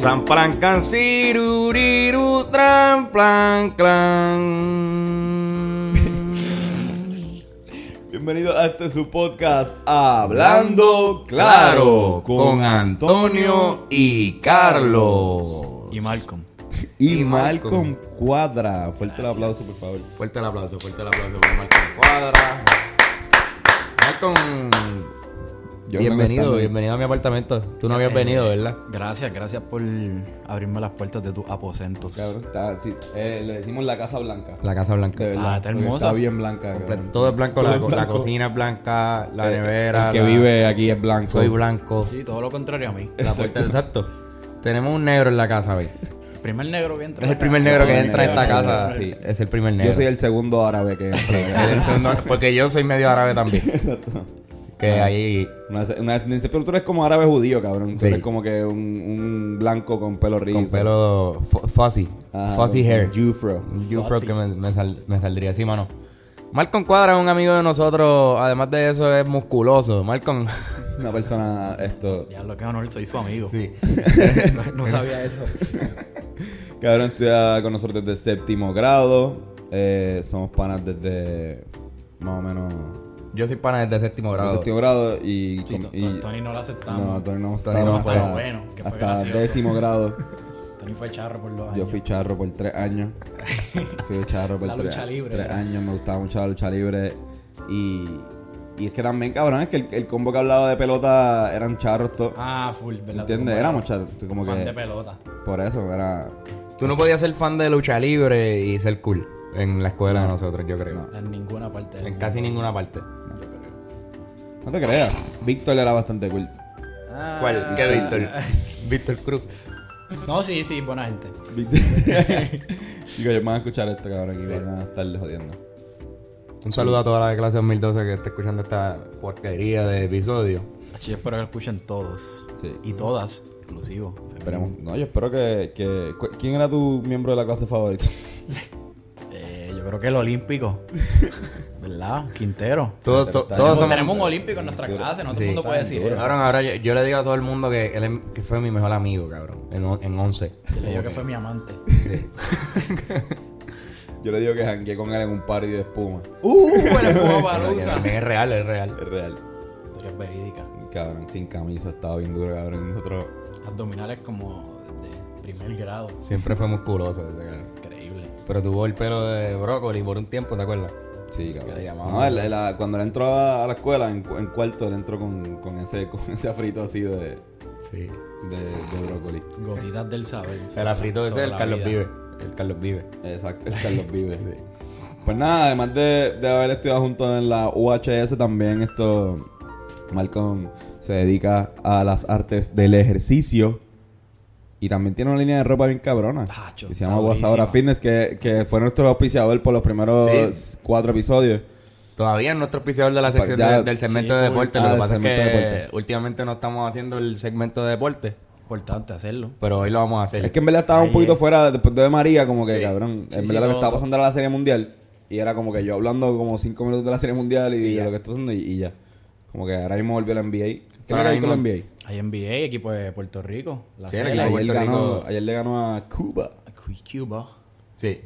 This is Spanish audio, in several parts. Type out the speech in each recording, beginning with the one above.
San plan can siruriru tran plan clan. Bienvenido a este su podcast Hablando Claro con Antonio y Carlos. Y Malcolm. y y Malcolm Cuadra. Fuerte el aplauso, por favor. Fuerte el aplauso, fuerte el aplauso para Malcolm Cuadra. Malcolm, Yo bienvenido, bienvenido a mi apartamento. Tú no habías venido, ¿verdad? Gracias, gracias por abrirme las puertas de tus aposentos. Cabrón, está, sí, eh, le decimos la Casa Blanca. La Casa Blanca. De verdad. Ah, está hermosa. Está bien blanca. cabrón. Todo es blanco, Todo la, es la blanco. cocina es blanca, la Eh, nevera. El que la- vive aquí es blanco. Soy blanco. Sí, todo lo contrario a mí. La puerta, exacto. Tenemos un negro en la casa hoy. Primer negro que entra. Es el primer negro que entra a esta casa. sí. Es el primer negro. Yo soy el segundo árabe que Es entra. el segundo- porque yo soy medio árabe también. Que ahí. Una, una descendencia, pero tú eres como árabe judío, cabrón. Tú Sí. eres como que un, un blanco con pelo rizo. Con pelo fu- fuzzy. Ajá, fuzzy hair. Jufro. Un Jufro que me, me sal- me saldría así, mano. Malcolm Cuadra es un amigo de nosotros. Además de eso, es musculoso. Malcolm. Una persona, esto... Ya lo que honor, soy su amigo. Sí. no, no sabía eso. Cabrón estudia con nosotros desde séptimo grado. Eh, somos panas desde más o menos Yo soy pana desde séptimo grado. séptimo grado y... Sí, y- Tony no lo aceptamos. no, Tony no, Tony estaba no fue. hasta, Bueno, que fue hasta gracioso. décimo grado. Tony fue charro por dos años. Yo fui charro por tres años. fui charro por La tres, lucha libre, tres años. Me gustaba mucho la lucha libre. Y, y es que también, cabrón, es que el, el combo que hablaba de pelota eran charros todos. Ah, full, ¿verdad? ¿Entiendes? Éramos charros. Como fan que de pelota. por eso era... Tú no podías ser fan de lucha libre y ser cool en la escuela de nosotros, yo creo. En ninguna parte En casi ninguna parte. No te creas. Víctor era bastante cool. Ah, ¿Cuál? ¿Qué Víctor? Víctor Cruz. No, sí, sí, buena gente. Víctor. Chicos, ellos van a escuchar esto, cabrón, y van a estarle jodiendo. Un saludo a toda la clase 2012 que está escuchando esta porquería de episodio. Yo espero que lo escuchen todos. Sí. Y todas, inclusivo. Esperemos. No, yo espero que, que... ¿Quién era tu miembro de la clase favorito? Creo que el olímpico. ¿Verdad? Quintero. Todos, so- Está- todos Tenemos, somos... tenemos un olímpico en nuestra Duro. clase, no todo Sí. el mundo puede decir Duro. eso. Cabrón, ahora yo, yo le digo a todo el mundo que él es- que fue mi mejor amigo, cabrón. En, en 11. Yo le digo que fue mi amante. Sí. Yo le digo que jangueé con él en un party de espuma. ¡Uh! El que Palusa. también es real, es real. Es real. Historia verídica. Cabrón, sin camisa, estaba bien duro, cabrón. Nosotros... Abdominales como de primer grado. Siempre fue musculoso. ese cabrón. Pero tuvo el pelo de brócoli por un tiempo, ¿te acuerdas? Sí, cabrón. No, él- él- a- cuando él entró a, a la escuela, en, cu- en cuarto, él entró con, con ese, con ese afrito así de, de, Sí. de brócoli. Gotitas del saber. El afrito ese Sobre es el la Carlos vida. Vive. El Carlos Vive. Exacto, el Carlos Vive. Pues nada, además de, de haber estudiado juntos en la UHS, también esto, Malcolm se dedica a las artes del ejercicio. Y también tiene una línea de ropa bien cabrona. Tacho, que se llama Guasadora. Fitness, que, que fue nuestro auspiciador por los primeros Sí. cuatro episodios. Todavía es nuestro auspiciador de la sección ya- de- del segmento sí, de deporte. Ah, Lo que del pasa es que deporte. últimamente no estamos haciendo el segmento de deporte. Importante hacerlo. Pero hoy lo vamos a hacer. Es que en verdad estaba un Ahí poquito es. fuera después de María, como que Sí. cabrón. Sí, en sí, verdad lo que estaba pasando era la serie mundial. Y era como que yo hablando como cinco minutos de la serie mundial y, Y de ya. lo que está pasando y, y ya. Como que ahora mismo volvió la NBA. ¿Qué Ahora la NBA? Hay NBA, equipo de Puerto Rico. La Sí, el equipo- Ayer, Puerto ganó, Rico- ayer le ganó a Cuba. Cuba. Sí.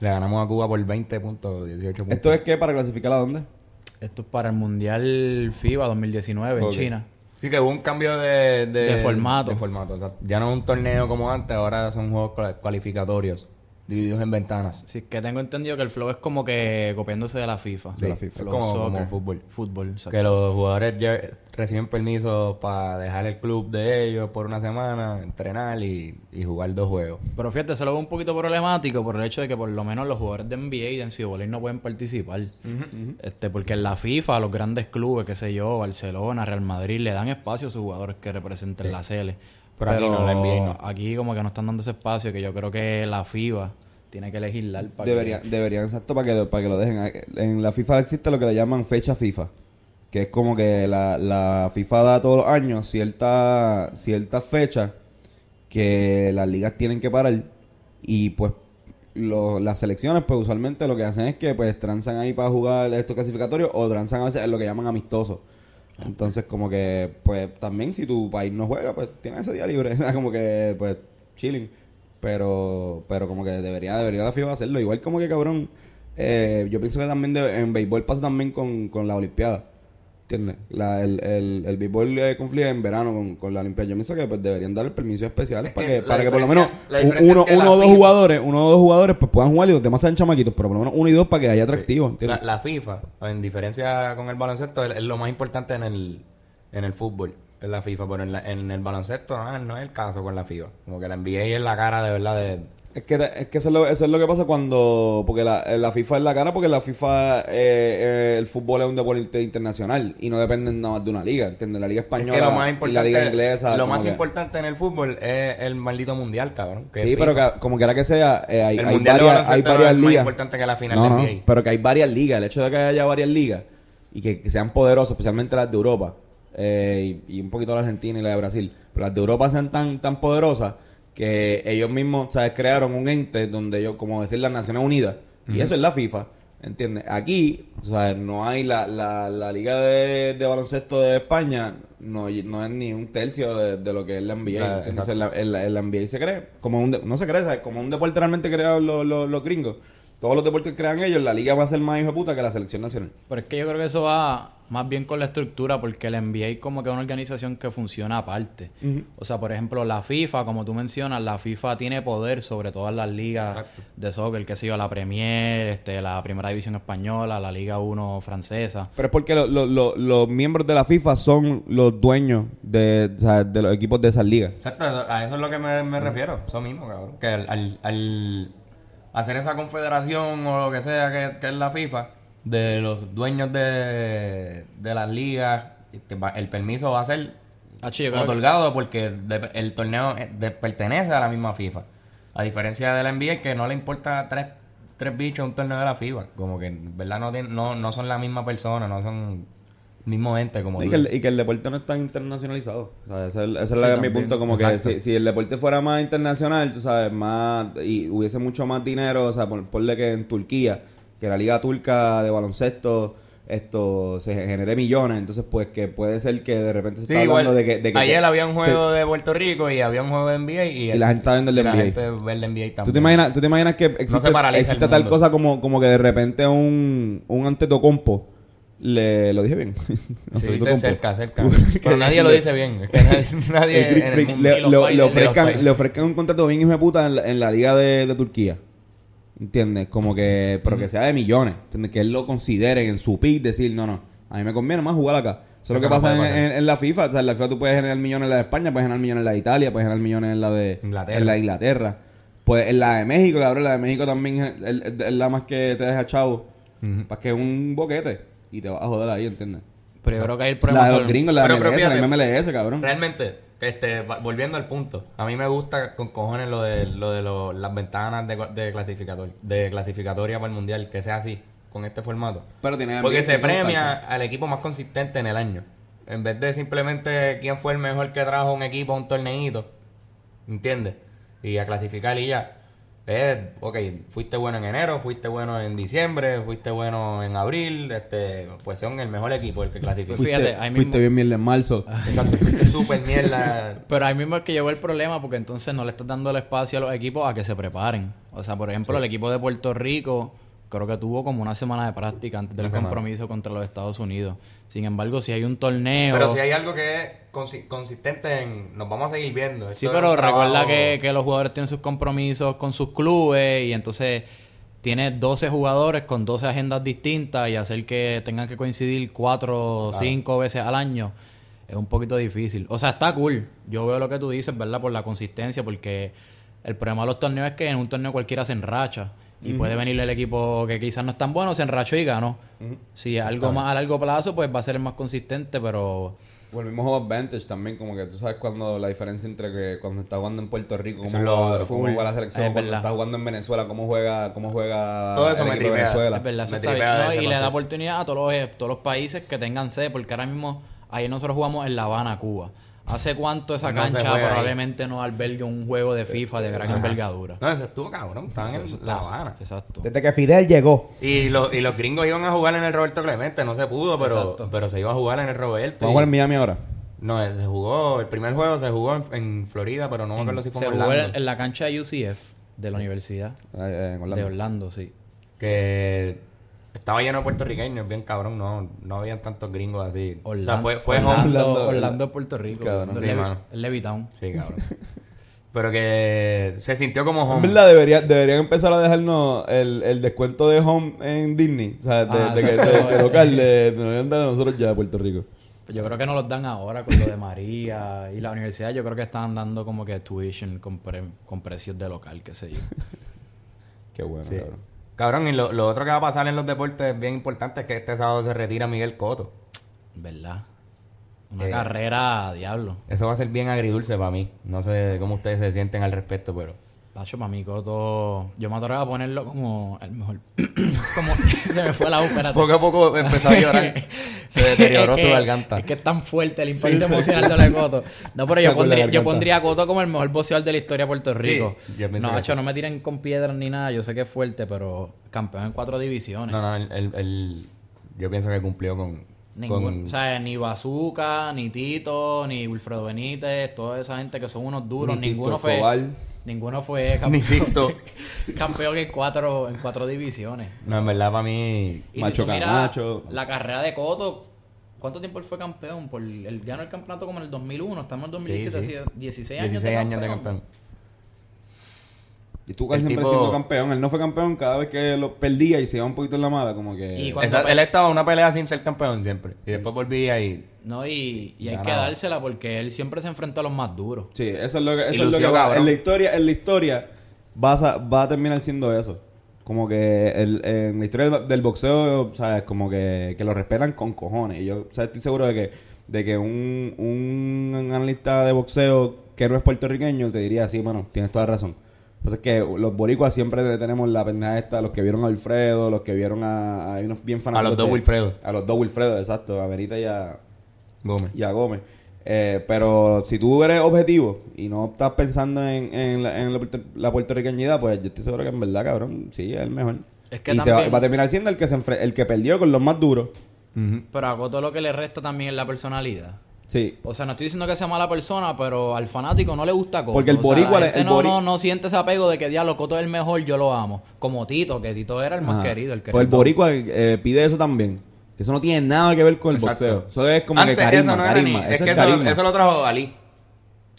Le ganamos a Cuba por 20 puntos, 18 puntos. ¿Esto es qué? ¿Para clasificar a dónde? Esto es para el Mundial FIBA 2019 Ok. en China. Sí, que hubo un cambio de, De formato. De formato. Ya no es un torneo como antes, ahora son juegos cual- cualificatorios, divididos en ventanas. Sí, que tengo entendido que el flow es como que copiándose de la FIFA. Sí, la FIFA. es Flow como, como fútbol. Fútbol, exacto. Que los jugadores ya reciben permiso para dejar el club de ellos por una semana, entrenar y, y jugar dos juegos. Pero fíjate, se lo veo un poquito problemático por el hecho de que por lo menos los jugadores de NBA y de NCAA no pueden participar. este Porque en la FIFA, los grandes clubes, qué sé yo, Barcelona, Real Madrid, le dan espacio a sus jugadores que representen la CL. Pero aquí no, la NBA no. Aquí como que no están dando ese espacio que yo creo que la FIBA tiene que legislar para Debería, deberían, exacto, para que, lo- para que lo dejen. En la FIFA existe lo que le llaman fecha FIFA. Que es como que la, la FIFA da todos los años cierta, ciertas fechas que las ligas tienen que parar. Y pues lo- las selecciones, pues usualmente lo que hacen es que pues transan ahí para jugar estos clasificatorios o transan a veces en lo que llaman amistosos. Entonces, como que, pues también si tu país no juega, pues tienes ese día libre. como que, pues, chilling. Pero, pero como que debería, debería la FIFA hacerlo. Igual como que, cabrón, eh, yo pienso que también en béisbol pasa también con, con la Olimpiada. ¿Entiendes? La, el, el, el béisbol eh, confluye en verano con, con la Olimpiada. Yo pienso que pues, deberían dar permisos especiales Es para que para que por lo menos uno, es que uno o dos FIFA jugadores, uno o dos jugadores pues puedan jugar y los demás sean chamaquitos, pero por lo menos uno y dos para que haya atractivo. La, la FIFA, en diferencia con el baloncesto, es, es lo más importante en el, en el fútbol, en la FIFA, pero en, la- en el baloncesto no, no es el caso con la FIFA. Como que la NBA es la cara de verdad de... Es que, es que eso, es lo, eso es lo que pasa cuando... Porque la, la FIFA es la cara porque la FIFA... eh, eh, el fútbol es un deporte internacional y no depende nada más de una liga, ¿entiendes? La liga Es española que lo más y la liga inglesa... lo más que- importante en el fútbol es el maldito mundial, cabrón. que Sí, pero que, como quiera que sea, eh, hay, hay varias, hay no varias es más ligas. importante que la final no, de no, pero que hay varias ligas. El hecho de que haya varias ligas y que, que sean poderosas, especialmente las de Europa eh, y, y un poquito la Argentina y la de Brasil, pero las de Europa sean tan, tan poderosas que ellos mismos, ¿sabes? Crearon un ente donde ellos, como decir, las Naciones Unidas, y eso es la FIFA. ¿Entiendes? Aquí, sea, no hay la, la, la Liga de, de Baloncesto de España, no, no es ni un tercio de, de lo que es la NBA. La- ¿entiendes? En la, en la NBA se cree, como un de- no se cree, ¿sabes? como un deporte realmente creado los, los, los gringos. Todos los deportes que crean ellos, la liga va a ser más hijo de puta que la selección nacional. Pero es que yo creo que eso va más bien con la estructura, porque el NBA es como que una organización que funciona aparte. O sea, por ejemplo, la FIFA, como tú mencionas, la FIFA tiene poder sobre todas las ligas Exacto. de soccer, que sé yo, la Premier, este, la Primera División Española, la Liga 1 francesa. Pero es porque lo- lo- lo- los miembros de la FIFA son los dueños de, o sea, de los equipos de esas ligas. Exacto, a eso es lo que me, me refiero. Eso mismo, cabrón. Que al, al- al hacer esa confederación o lo que sea que, que es la FIFA, de los dueños de, de las ligas, te va- el permiso va a ser creo que- otorgado porque de- el torneo eh, de- pertenece a la misma FIFA. A diferencia de la NBA que no le importa tres, tres bichos un torneo de la FIFA. Como que en verdad no, tienen- no, no son la misma persona, no son mismo ente como Y tú. que, el, y que el deporte no está internacionalizado. O sea, ese es, el- ese es mi punto. Como Exacto. que si, si el deporte fuera más internacional, tú sabes, más y hubiese mucho más dinero, o sea, por, ponle que en Turquía, que la liga turca de baloncesto esto se genere millones, entonces pues que puede ser que de repente se Sí, está hablando igual, de que, de que- ayer que había un juego se- de Puerto Rico y había un juego de NBA y, Y la gente está viendo el de y la NBA. gente ve el NBA también. ¿Tú te imaginas, tú te imaginas que existe, se paraliza existe tal cosa como, como que de repente un, un Antetokounmpo le lo dije bien. Sí, cerca, cerca. Pero que nadie lo dice bien. Es que nadie, nadie el Greek en el Freak mundo- le, lo- ofrezcan, le ofrezcan un contrato bien hijo de puta en la, en la liga de, de Turquía. ¿Entiendes? Como que, pero que sea de millones. ¿Entiendes? Que él lo considere en su pick, decir, no, no, a mí me conviene más jugar acá. Eso es lo que no pasa en, la FIFA. O sea, en la FIFA tú puedes generar millones en la de España, puedes generar millones en la de Italia, puedes generar millones en la de Inglaterra. En la de Inglaterra. Pues en la de México, cabrón, la de México también es, la más que te deja chavo. Ujú. Para que es un boquete. Y te vas a joder ahí, ¿entiendes? Pero yo creo que hay el problema La de los gringos, la de Pero- MLS, la MLS, cabrón. Realmente, este, volviendo al punto, a mí me gusta con cojones lo de, lo de lo- las ventanas de, de, clasificator, de clasificatoria para el mundial, que sea así, con este formato. Pero tiene Porque se premia al equipo más consistente en el año. En vez de simplemente quién fue el mejor que trajo un equipo a un torneito. ¿Entiendes? Y a clasificar y ya. Eh, ok, fuiste bueno en enero, fuiste bueno en diciembre, fuiste bueno en abril, este, pues son el mejor equipo el que clasificó. Pues Fuiste, fíjate, ahí fuiste mismo- bien mierda en marzo. Exacto, fuiste súper mierda. Pero ahí mismo es que llegó el problema porque entonces no le estás dando el espacio a los equipos a que se preparen. O sea, por ejemplo, el equipo de Puerto Rico creo que tuvo como una semana de práctica antes del Una semana. compromiso contra los Estados Unidos. Sin embargo, si hay un torneo... Pero si hay algo que es consi- consistente en... Nos vamos a seguir viendo. Sí, Esto pero trabajo- recuerda que, que los jugadores tienen sus compromisos con sus clubes y entonces tiene 12 jugadores con 12 agendas distintas y hacer que tengan que coincidir 4 o 5 veces al año es un poquito difícil. O sea, está cool. Yo veo lo que tú dices, ¿verdad? Por la consistencia, porque el problema de los torneos es que en un torneo cualquiera se enracha. Y puede venir el equipo que quizás no es tan bueno, se enrachó y ganó. Si es algo más a largo plazo, pues va a ser el más consistente, pero... Mismo juego advantage también, como que tú sabes cuando la diferencia entre que cuando está jugando en Puerto Rico, cómo lo- cómo juega la selección, Es cuando está jugando en Venezuela, cómo juega, cómo juega Todo eso el me equipo de tripea. Venezuela. Es verdad, eso Me está bien. No, y le da oportunidad a todos los, todos los países que tengan sede, porque ahora mismo, ayer nosotros jugamos en La Habana, Cuba. ¿Hace cuánto esa No se cancha ahí. probablemente no albergue un juego de FIFA de gran Ajá. envergadura? No, eso estuvo cabrón. Estaban Eso- en eso La Habana. Exacto. Desde que Fidel llegó. Y, los y los gringos iban a jugar en el Roberto Clemente. No se pudo, pero, Exacto. pero se iba a jugar en el Roberto. Vamos a jugar en Miami ahora. No, se jugó... El primer juego se jugó en, en Florida, pero no me acuerdo si fue Se en jugó Orlando. en, en la cancha de UCF de la universidad eh, en Orlando. de Orlando, sí. Que estaba lleno de puertorriqueños, bien cabrón. No, no habían tantos gringos así. Orlando, o sea, fue, fue Orlando, home. Orlando, Orlando, Puerto Rico. Cabrón. Sí, Levi- Levittown. Sí, cabrón. pero que se sintió como En home. verdad, debería, deberían empezar a dejarnos el, el descuento de home en Disney. O sea, de, Ah, de, de- de local, de, nos a nosotros ya de Puerto Rico. Pues Yo creo que no los dan ahora con lo de María y la universidad. Yo creo que están dando como que tuition con, pre- con precios de local, qué sé yo. Qué bueno, Sí. cabrón. Cabrón, y lo, lo otro que va a pasar en los deportes bien importante es que este sábado se retira Miguel Coto. ¿Verdad? Una Eh. carrera diablo. Eso va a ser bien agridulce para mí. No sé cómo ustedes se sienten al respecto, pero... Tacho, para mí, Coto. Yo me atrevo a ponerlo como el mejor. como. se me fue la ópera. Poco a poco empezó a llorar. se deterioró Es su garganta. Es que es tan fuerte el impacto emocional de la Coto. No, pero yo pondría, yo pondría a Coto como el mejor boxeador de la historia de Puerto Rico. no, sí. no me tiren con piedras ni nada. Yo sé que es fuerte, pero campeón en cuatro divisiones. No, no, él- yo pienso que cumplió con... Ningún- con- O sea, ni Bazooka, ni Tito, ni Wilfredo Benítez, toda esa gente que son unos duros, Ni ninguno fue. Ninguno fue Ni Sixto. campeón en cuatro, en cuatro divisiones. No, en verdad para mí... Y Macho si Camacho. La carrera de Coto, ¿cuánto tiempo él fue campeón? Por, él ganó el campeonato como en el 2001, estamos en 2017, Sí, sí. así, 16 años 16 años de campeón. Y tú casi siempre tipo- siendo campeón. Él no fue campeón cada vez que lo perdía y se iba un poquito en la mala, como que... Y cuando- Esa- él estaba en una pelea sin ser campeón siempre. Y después volvía y... No, y, y hay que dársela porque él siempre se enfrenta a los más duros. Sí, eso es lo que, eso es lo que va. En la historia, en la historia va a, va a terminar siendo eso. Como que el- en la historia del, del boxeo, ¿sabes? Como que, que lo respetan con cojones. Y yo o sea, estoy seguro de que, de que un, un analista de boxeo que no es puertorriqueño te diría, sí, mano, tienes toda razón. Entonces que los boricuas siempre tenemos la pendeja esta, los que vieron a Wilfredo, los que vieron a, unos bien fanáticos. A los dos de- Wilfredos. A los dos Wilfredos, exacto. A Benita y a, Gómez. y a Gómez. Eh, pero si tú eres objetivo y no estás pensando en, en la, en la puerto- la puertorriqueñidad, pues yo estoy seguro que en verdad, cabrón, sí, es el mejor. Es que y se va, a terminar siendo el que se enfre- el que perdió con los más duros. Pero a Coto lo que le resta también es la personalidad. Sí. O sea, no estoy diciendo que sea mala persona, pero al fanático no le gusta Coto. Porque el O sea, boricua el no, bori- no, no siente ese apego de que diablo, Coto es el mejor, yo lo amo. Como Tito, que Tito era el más Ajá. querido. El que Pues el boricua eh, pide eso también. Que eso no tiene nada que ver con el Exacto. boxeo. Eso es como Antes que carisma, eso no era carisma. ni- Eso es que eso, carisma. eso lo trajo Ali.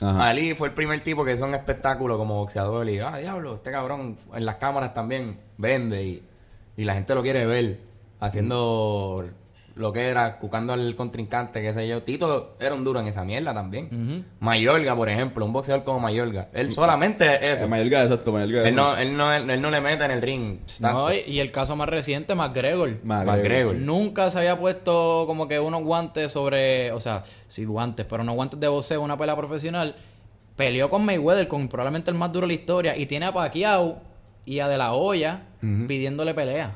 Ajá. Ali fue el primer tipo que hizo un espectáculo como boxeador y, ah, diablo, este cabrón en las cámaras también vende y, y la gente lo quiere ver haciendo lo que era, cucando al contrincante, qué sé yo. Tito era un duro en esa mierda también. Mayorga, por ejemplo, un boxeador como Mayorga. Él solamente eso. Eh, Mayorga, exacto, Mayorga. Él no, él, no, él no le mete en el ring. tanto. No, y, el caso más reciente, McGregor. McGregor. McGregor. Nunca se había puesto como que unos guantes sobre, o sea, sí guantes, pero no guantes de boxeo, una pelea profesional. Peleó con Mayweather, con probablemente el más duro de la historia, y tiene a Pacquiao y a De La Hoya pidiéndole pelea.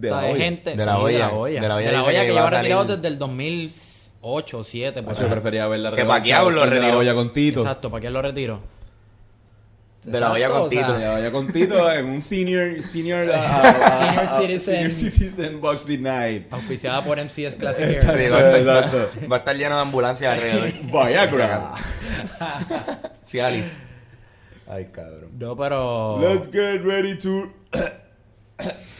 De o sea, la olla. gente De La Hoya. de la olla, De La De olla que que va lleva retirado salir- desde el 2008 o 2007 por ahí. prefería ver la Que Pacquiao lo de la retiró. olla con Tito. Exacto, Pacquiao lo retiró. De La Exacto, con Tito. De la olla con Tito en un senior, senior, Senior citizen. senior citizen boxing night. Auspiciada por MCS Classic Exacto. Air. Sí, va, a estar, Exacto. va a estar lleno de ambulancias alrededor. Viagra. Cialis. Ay, cabrón. No, pero... Let's get ready to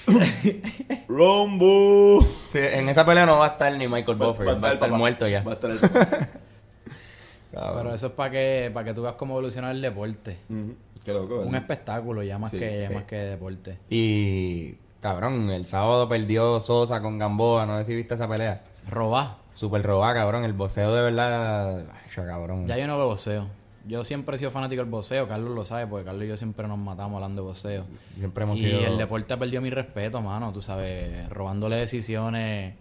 Rumble. Sí, en esa pelea no va a estar ni Michael Buffer. Va, a estar, muerto ya. Va a estar el- Pero eso es para que, para que tú veas cómo evoluciona el deporte. Ujú. Qué loco. Un espectáculo ya más Sí, que sí. más que deporte. Y, cabrón, el sábado perdió Sosa con Gamboa. No sé si viste esa pelea. Robá. Super robada, cabrón. El boxeo de verdad. Ay, cabrón. Ya yo no veo boxeo. Yo siempre he sido fanático del boxeo, Carlos lo sabe, porque Carlos y yo siempre nos matamos hablando de boxeo. Siempre hemos Y sido. el deporte ha perdido mi respeto, mano, tú sabes, robándole decisiones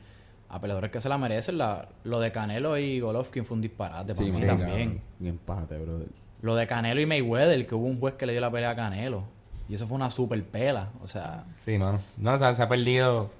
a peleadores que se la merecen. La, lo de Canelo y Golovkin fue un disparate para Sí, mí sí, también. Un empate, brother. Lo de Canelo y Mayweather, que hubo un juez que le dio la pelea a Canelo. Y eso fue una super pela. O sea, Sí, mano. No, o sea, se ha perdido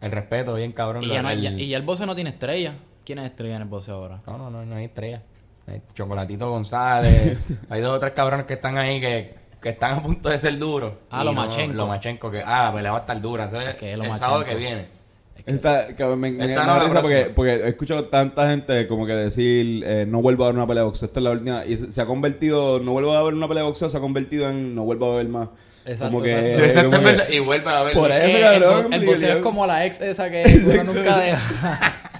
el respeto, bien cabrón. y ya, no, el- y, y ya el boxeo no tiene estrella. ¿Quién es estrella en el boxeo ahora? No, no, no, no hay estrella. Eh, Chocolatito González. Hay dos o tres cabrones que están ahí que, que están a punto de ser duros. Ah, Y Lomachenko. Lomachenko, que ah, la pelea va a estar dura. Eso es Que el Lomachenko. sábado que viene. Esta, cabrón, me, me- Esta me no da la risa porque, porque he escuchado tanta gente como que decir eh, no vuelvo a ver una pelea de boxeo. Esta es la última. Y se, se ha convertido, no vuelvo a ver una pelea de boxeo, se ha convertido en no vuelvo a ver más. Exacto, como que, exacto. Que-. Y vuelve a ver. Por Es eso, que cabrón, el, el boxeo es como la ex esa que uno nunca deja.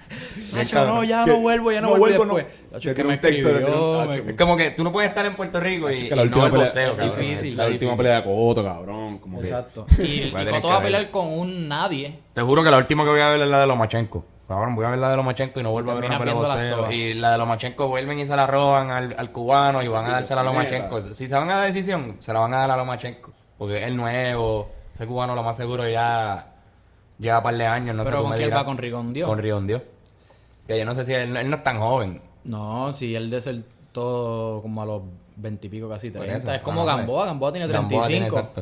Nacho, no, ya no vuelvo, ya no, no vuelvo. después. no. Nacho, Que es que tiene me un texto de- escribió, Nacho, me- Es como que tú no puedes estar en Puerto Rico y, Nacho, y que la no última el pelea, boxeo, es cabrón. difícil. la última pelea de Coto, cabrón. Como que- Exacto. Y, y que va a pelear con un nadie. Te juro que la última que voy a ver es la de Lomachenko. Cabrón, voy a ver la de Lomachenko y no vuelvo a ver una pelea de boxeo. Y la de Lomachenko vuelven y se la roban al, al cubano y van a dársela a. Lomachenko. Si se van a dar decisión, se la van a dar a Lomachenko. Porque es el nuevo. Ese cubano lo más seguro ya lleva un par de años. No sé Pero tú ¿con quién va? ¿Con Rigondio? Con Rigondio. Que yo no sé si él, él no es tan joven. No, si él desertó como a los veintipico, casi Por 30. eso. Es como Ah, Gamboa. Gamboa tiene Gamboa 35. tiene, exacto.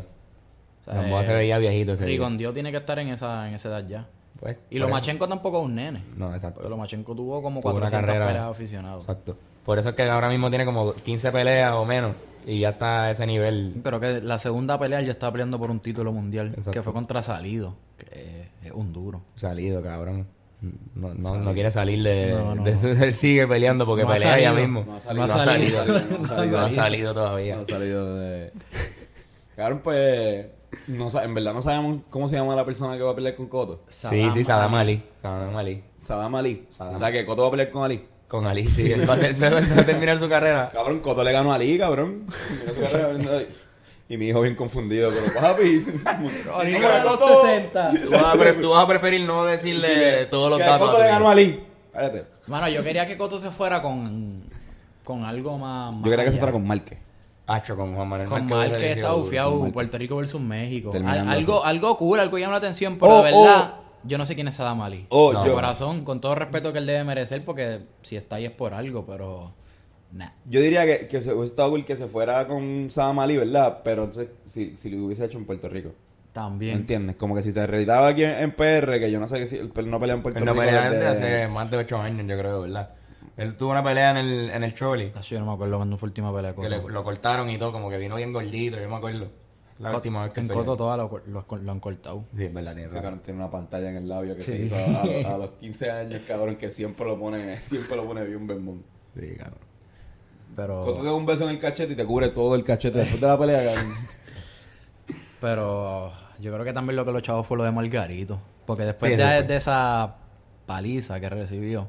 O sea, Gamboa eh, se veía viejito ese. Rigondio tiene que estar en esa, en esa edad ya. Pues, Y Lomachenko tampoco es un nene. eso- No, exacto. Lomachenko tuvo como Tuvo una 400 carrera. peleas aficionados. Exacto. Por eso es que ahora mismo tiene como 15 peleas o menos. Y ya está a ese nivel. Pero que la segunda pelea él ya estaba peleando por un título mundial. Exacto. Que fue contra Salido. Que es un duro. Salido, cabrón. No, no, no quiere salir de, No, de. Él sigue peleando porque pelea ya mismo. No ha salido. No ha salido. No ha salido. No ha salido todavía. No ha salido de. Cabrón, pues. En verdad no sabemos cómo se llama la persona que va a pelear con Coto. Sí, sí, Sadam Ali. Sadam Ali. Sadam Ali. Sadam. O sea que Coto va a pelear con Ali. Con Ali, sí. Él va a, ter- va a terminar su carrera. Cabrón, Coto le ganó a Ali, cabrón. Su carrera. Y mi hijo bien confundido, pero papi. Sí, ganó los 60. Tú vas, a pre- tú vas a preferir no decirle todos los que datos. Coto le ganó a Ali. Cállate. Mano, yo quería que Coto se fuera con, con algo más. Yo quería que se fuera con Márquez. Hacho, con Juan Manuel Con que sido está bufiado. Puerto Rico versus México. Al- algo, algo cool, algo que llama la atención, pero Oh, de verdad, oh. yo no sé quién es Sadam Ali. Oh, de yo- corazón, con todo respeto que él debe merecer, porque si está ahí es por algo, pero. Nah. Yo diría que, que se hubiese estado cool que se fuera con Sadam Ali, ¿verdad? Pero entonces, si, si lo hubiese hecho en Puerto Rico. ¿Me También. entiendes? Como que si se reeditaba aquí en, en PR, que yo no sé que si él no pelea en Puerto Él no Rico. pelea desde- hace más de 8 años, yo creo, ¿verdad? Él tuvo una pelea en el, en el Choli. Tacho, Yo no me acuerdo cuando fue la última pelea Que le- lo cortaron y todo, como que vino bien gordito, yo me acuerdo. La última vez que en peleó. Coto todas lo, lo- lo han cortado. Sí, es verdad, tiene cabrón tiene una pantalla en el labio que se hizo a, a- a los 15 años, cabrón, que siempre lo pone, siempre lo pone bien bembón. Sí, cabrón. Pero. Cuando te da un beso en el cachete y te cubre todo el cachete después de la pelea, cabrón. Pero yo creo que también lo que lo chavos fue lo de Margarito. Porque después Sí, de, esa paliza que recibió,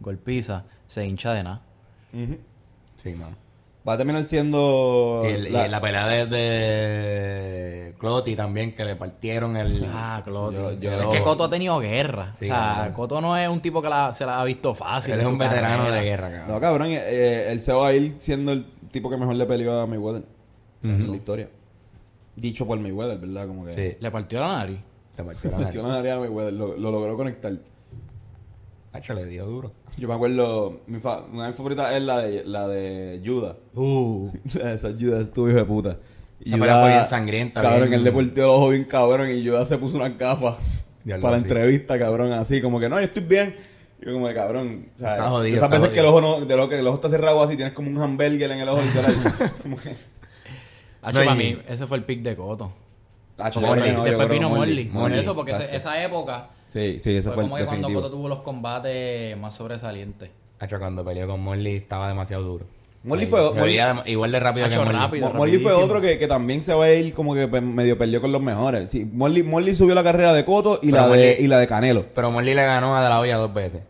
golpiza, se hincha de nada. Sí, mano. Va a terminar siendo... Y, el- y la- pelea de, de Cloti también, que le partieron el... Ah, Cloti. Yo- yo- es que Coto ha tenido guerra. Sí, o sea, cabrón. Coto no es un tipo que la- se la ha visto fácil. Él es un veterano carrera. de guerra, cabrón. No, cabrón, eh, eh, él se va a ir siendo el tipo que mejor le peleó a Mayweather. Esa es la historia. Dicho por Mayweather, ¿verdad? Como que... Sí, Le partió la nariz. le partió la nariz. la nariz a Mayweather, lo, lo logró conectar. Hacho, le dio duro. Yo me acuerdo, mi fa- una de mis favoritas es la de, la de Judas. Uh. Esa Judas estuvo hijo de puta. Y Esa pelea fue bien sangrienta, Cabrón, bien- él le partió el ojo bien cabrón y Judas se puso unas gafas para la entrevista, cabrón, así como que no, yo estoy bien. Y yo como de cabrón, o sea, Está jodido, esas está veces que el ojo no, de lo que el ojo está cerrado así, tienes como un hamburger en el ojo literal. como que Hacho, No, y- para mí, ese fue el pick de Coto. Ah, Morley, no, Después creo vino Morley. Por Morley, eso, porque ese- esa época Sí, sí, ese fue fue, como el que cuando. Coto tuvo los combates más sobresalientes. Hacho, cuando peleó con Morley estaba demasiado duro. Morley fue- dem- igual de rápido que Morley. rápido. Mo- Morley fue otro que, que también se va a ir como que medio perdió con los mejores. Sí, Morley, Morley subió la carrera de Coto y, Pero la de, Morley- y la de Canelo. Pero Morley le ganó a De La Hoya dos veces.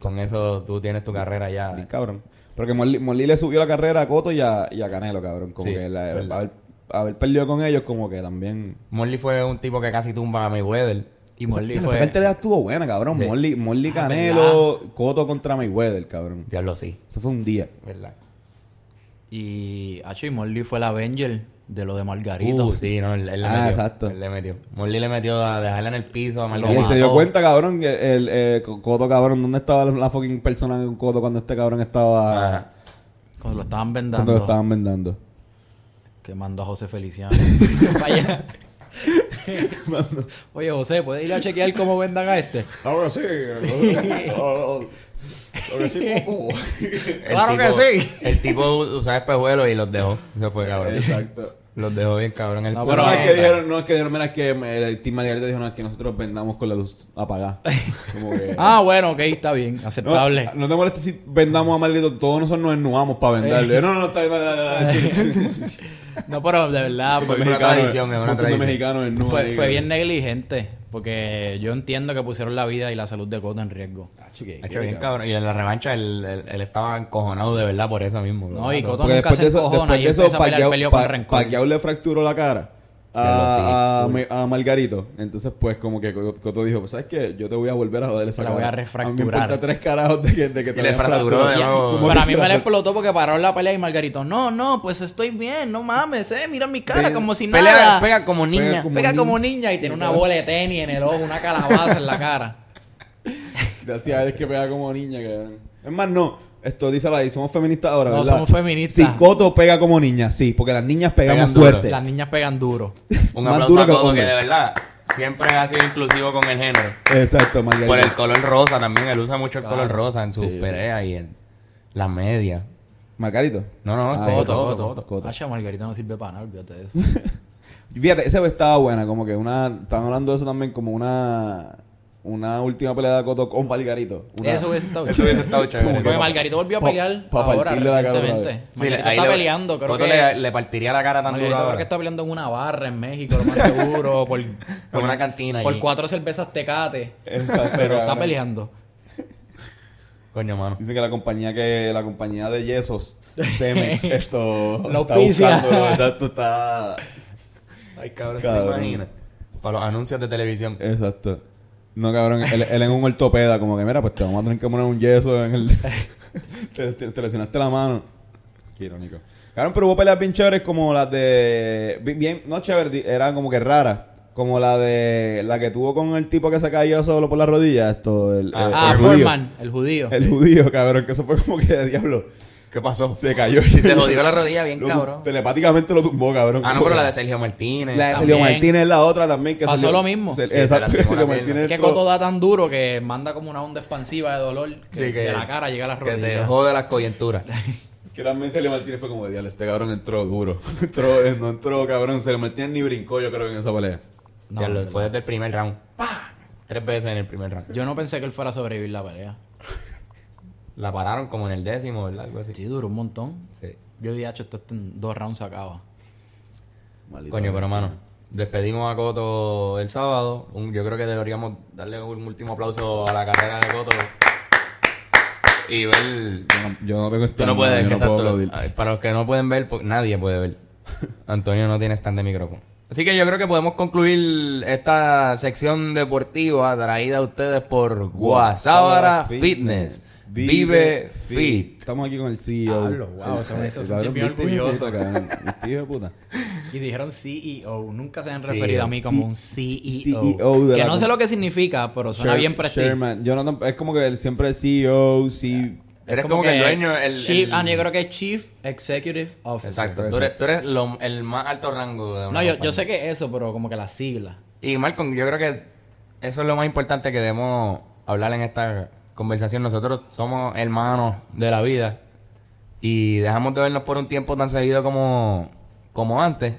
Con eso tú tienes tu carrera ya. Bien cabrón. Porque Morley, Morley le subió la carrera a Coto y a, y a Canelo, cabrón. Como Sí, que la-. Haber, perdido con ellos, como que también. Morley fue un tipo que casi tumba a Mayweather. Y Morley Esa- fue... Esa cartelera estuvo buena, cabrón. Sí. Morley, Morley Ah, Canelo, Coto contra Mayweather, cabrón. Diablo, sí. Eso fue un día. ¿Verdad? Y, Hacho, y Morley fue el Avenger de lo de Margarito. Uh, sí, no, él, él le Ah, metió. exacto. Él le metió. Morley le metió a dejarla en el piso a y Margarito. él se dio cuenta, cabrón, que el, eh, Coto, cabrón, ¿dónde estaba la, la fucking persona de un Coto cuando este cabrón estaba. Ajá. Cuando lo estaban vendando. cuando lo estaban vendando? Que mandó a José Feliciano. Oye, José, ¿puedes ir a chequear cómo vendan a este? Ahora sí. El Claro que tipo- sí. El tipo usaba espejuelos y los dejó. Se fue, cabrón. Exacto. Los dejó bien, cabrón. El No, Pero es que dijeron, no, es que dijeron, mira, es que el Team Margarita dijo, no, es que nosotros vendamos con la luz apagada. Como que... Ah, bueno, ok, está bien, aceptable. No, no te molestes si vendamos a Margarito, todos nosotros nos ennuamos para venderle. No, no, no, está bien. No, pero de verdad, Fue fue, una tradición, es una un montón de tradición. fue, fue bien negligente. Porque yo entiendo que pusieron la vida y la salud de Coto en riesgo. Ha hecho bien, cabrón. Y en la revancha él, él- él estaba encojonado de verdad por eso mismo. No, y. Coto Porque nunca después se de eso, encojona después y de eso empieza a pelear Pacquiao, con Pa- rencor. Pacquiao le fracturó la cara a, a, a Margarito. Entonces, pues, como que Co- Coto dijo, pues, ¿sabes qué? Yo te voy a volver a joder esa la cara. voy a A mí me refracturar. importa tres carajos de que, de que te Y le fracturó de nuevo. A que mí me la- le explotó porque pararon la pelea y Margarito, no, no, pues estoy bien, no mames, eh, mira mi cara como si Pelea, nada. pega como niña. como Pega como niña y tiene una bola de tenis en el ojo, una calabaza en la cara. Gracias a él que pega como niña, cabrón. Es más, no. Esto, díselo ahí, somos feministas ahora, No, ¿verdad? somos feministas. Sí, Coto pega como niña, sí, porque las niñas pegamos Pegan duro. fuerte. Las niñas pegan duro. Un Más aplauso duro a que Coto, que de verdad siempre ha sido inclusivo con el género. Exacto, Margarito. Por el color rosa también. Él usa mucho el Claro. color rosa en sus Sí, sí. peleas y en las medias. Margarito. No, no, Ah, Coto, Coto, Coto, Coto. Margarita no sirve para nada, olvídate de eso. Fíjate, esa vez estaba buena, como que una... Estaban hablando de eso también como una... Una última pelea de Coto con Margarito. Una- Eso hubiese estado Eso hubiese estado chévere. Porque Margarito volvió a Pa- pelear pa ahora partirle la cara. Margarito ahí está le- peleando, creo Coto que... le, le partiría la cara tan Margarito duro creo ahora. que está peleando en una barra en México, lo más seguro, por, por una cantina Por allí. cuatro cervezas tecate. Exacto, Pero está peleando. Coño, mano. Dicen que la compañía que la compañía de yesos Cemex esto La está buscándolo, exacto, está Ay, cabrón, Cabrón. ¿te imaginas? Para los anuncios de televisión. exacto. No, cabrón, él, él es un ortopeda, como que mira, pues te vamos a tener que poner un yeso en el te, te- te lesionaste la mano. Qué irónico. Cabrón, pero hubo peleas bien chéveres como las de bien, no chéveres, eran como que raras. Como la de la que tuvo con el tipo que se cayó solo por la rodilla, esto, el, Ah, el- Ah, el judío. Foreman, el judío. El judío, cabrón, que eso fue como que diablo. ¿Qué pasó? Se cayó. Se jodió la rodilla bien Lo- cabrón. Telepáticamente lo tumbó, cabrón. Ah, no, pero la de Sergio Martínez. La de también. Sergio Martínez es la otra también. Que Pasó lo mismo. Se- Sí, se exacto, Sergio Martínez. Que Coto da tan duro que manda como una onda expansiva de dolor que, Sí, que- de la cara llega a las Que te rodillas. jode las coyunturas. Es que también Sergio Martínez fue como, diablo, este cabrón entró duro. entró, no entró, cabrón. Sergio Martínez ni brincó, yo creo, en esa pelea. No, Ya lo- verdad. fue desde el primer round. ¡Pah! Tres veces en el primer round. Yo no pensé que él fuera a sobrevivir la pelea. La pararon como en el décimo, ¿verdad? Algo así. Sí, duró un montón. Sí. Yo dije, "Hacho, esto en dos rounds se acaba. Maldito Coño, pero cabrón. mano, despedimos a Coto el sábado. Un- yo creo que deberíamos darle un último aplauso a la carrera de Coto. Y ver. Yo no, yo no tengo stand, no puedes, yo no puedo aplaudir. Para los que no pueden ver, pues, nadie puede ver. Antonio no tiene stand de micrófono. Así que yo creo que podemos concluir esta sección deportiva traída a ustedes por Guasábara Fitness. Vive Fit. Estamos aquí con el CEO. Hablo, wow, eso me hizo Cabrón, sentir bien ¿viste, hijo de orgulloso. puta. Y dijeron CEO. Nunca se han Sí, referido a mí como un CEO. CEO de que la no sé lo que significa, pero suena Sher- bien prestigio. Sherman. Yo no, es como que él siempre es CEO, sí. Eres como, que el dueño. El, Chief, el- Ah, no, yo creo que es Chief Executive Officer. Exacto. Tú eres, tú eres lo- el más alto rango de una No, yo, sé que eso, pero como que las siglas. Y Malcolm, yo creo que eso es lo más importante que debemos hablar en esta conversación. Nosotros somos hermanos de la vida y dejamos de vernos por un tiempo tan seguido como, como antes.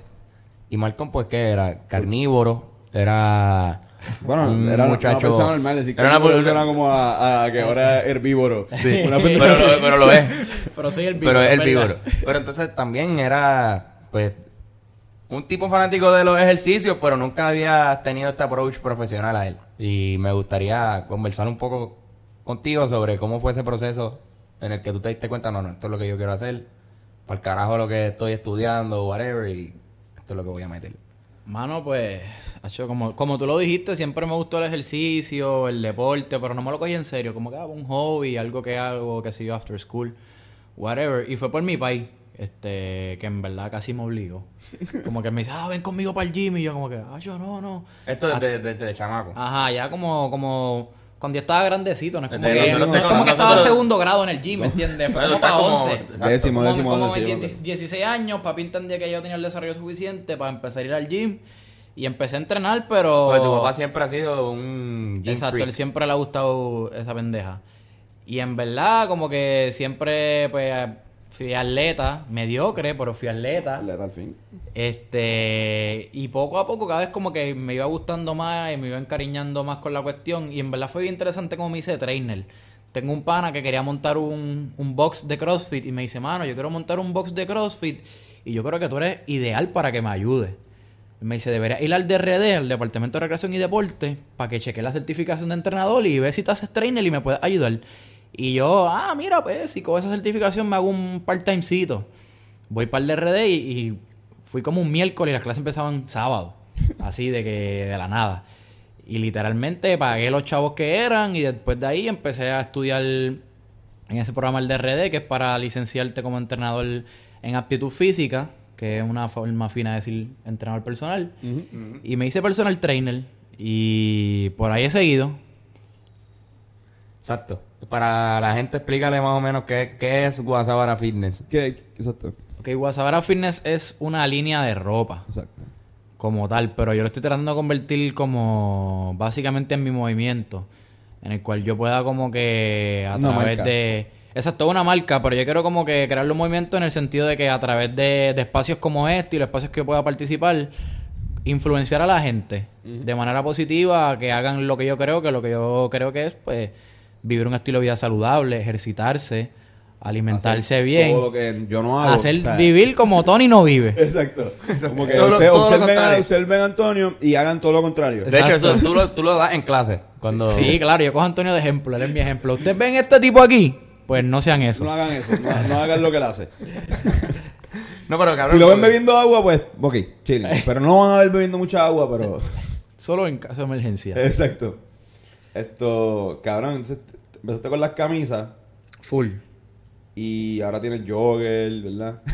Y Malcolm, pues, ¿qué era? Carnívoro, era... Bueno, un era una- muchacho- una persona normal, decir que era una persona- como a, a que ahora es herbívoro. Sí, Una pero, lo, pero lo es. Pero soy el Pero es vívoro. Pero entonces también era, pues, un tipo fanático de los ejercicios, pero nunca había tenido este approach profesional a él. Y me gustaría conversar un poco contigo sobre cómo fue ese proceso en el que tú te diste cuenta, no, no, esto es lo que yo quiero hacer, para el carajo lo que estoy estudiando, whatever, y esto es lo que voy a meter. Mano, pues, hacho, como, como tú lo dijiste, siempre me gustó el ejercicio, el deporte, pero no me lo cogí en serio. Como que ah, un hobby, algo que hago, que sé yo, after school, whatever. Y fue por mi país, este, que en verdad casi me obligó. Como que me dice, ah, ven conmigo para el gym. Y yo como que, ah, yo no, no. Esto desde, desde de chamaco. Ajá, ya como, como cuando yo estaba grandecito, no es como, que, no es como que estaba en segundo grado en el gym, ¿me entiendes? Fue como para como- 11. exacto. Décimo, Como, décimo, como décimo, en 10 16 años, papi entendía que yo tenía el desarrollo suficiente para empezar a ir al gym. Y empecé a entrenar, pero... Porque tu papá siempre ha sido un gym Exacto, freak. él siempre le ha gustado esa pendeja. Y en verdad, como que siempre, pues, fui atleta, mediocre, pero fui atleta. Atleta al fin. Este, y poco a poco, cada vez como que me iba gustando más y me iba encariñando más con la cuestión. Y en verdad fue bien interesante como me hice trainer. Tengo un pana que quería montar un, un box de CrossFit y me dice, mano, yo quiero montar un box de CrossFit y yo creo que tú eres ideal para que me ayudes. Me dice, deberías ir al DRD, al Departamento de Recreación y Deporte, para que cheque la certificación de entrenador y ve si te haces trainer y me puedes ayudar. Y yo, ah, mira, pues, si con esa certificación me hago un part-timecito. Voy para el DRD y, y fui como un miércoles y las clases empezaban sábado. Así de que, de la nada. Y literalmente pagué los chavos que eran y después de ahí empecé a estudiar en ese programa el DRD, que es para licenciarte como entrenador en aptitud física, que es una forma fina de decir entrenador personal. Y me hice personal trainer y por ahí he seguido. Exacto. Para la gente, explícale más o menos qué, qué es Guasabara Fitness. ¿Qué? qué- Exacto. Ok, Guasabara Fitness es una línea de ropa. Exacto. como tal, pero yo lo estoy tratando de convertir como básicamente en mi movimiento, en el cual yo pueda como que a Una través marca. de... Exacto, una marca, pero yo quiero como que crear los movimientos en el sentido de que a través de, de espacios como este y los espacios que yo pueda participar, influenciar a la gente de manera positiva, que hagan lo que yo creo, que lo que yo creo que es, pues, vivir un estilo de vida saludable, ejercitarse, alimentarse Hacer bien, Todo lo que yo no hago. hacer o sea, vivir como Tony no vive. Exacto. Como que Todo observen, a, observen a Antonio y hagan todo lo contrario. De hecho, Exacto. eso tú lo, tú lo das en clase. Cuando... Sí, claro, yo cojo a Antonio de ejemplo, él es mi ejemplo. ¿Ustedes ven este tipo aquí? Pues no sean eso. No hagan eso, no, no hagan lo que él hace. No, pero cabrón. Si lo ven bebiendo agua, pues, ok, chilling. Pero no van a ver bebiendo mucha agua, pero... Solo en caso de emergencia. Exacto. Esto, cabrón, entonces empezaste con las camisas Full. y ahora tienes jogger, ¿verdad?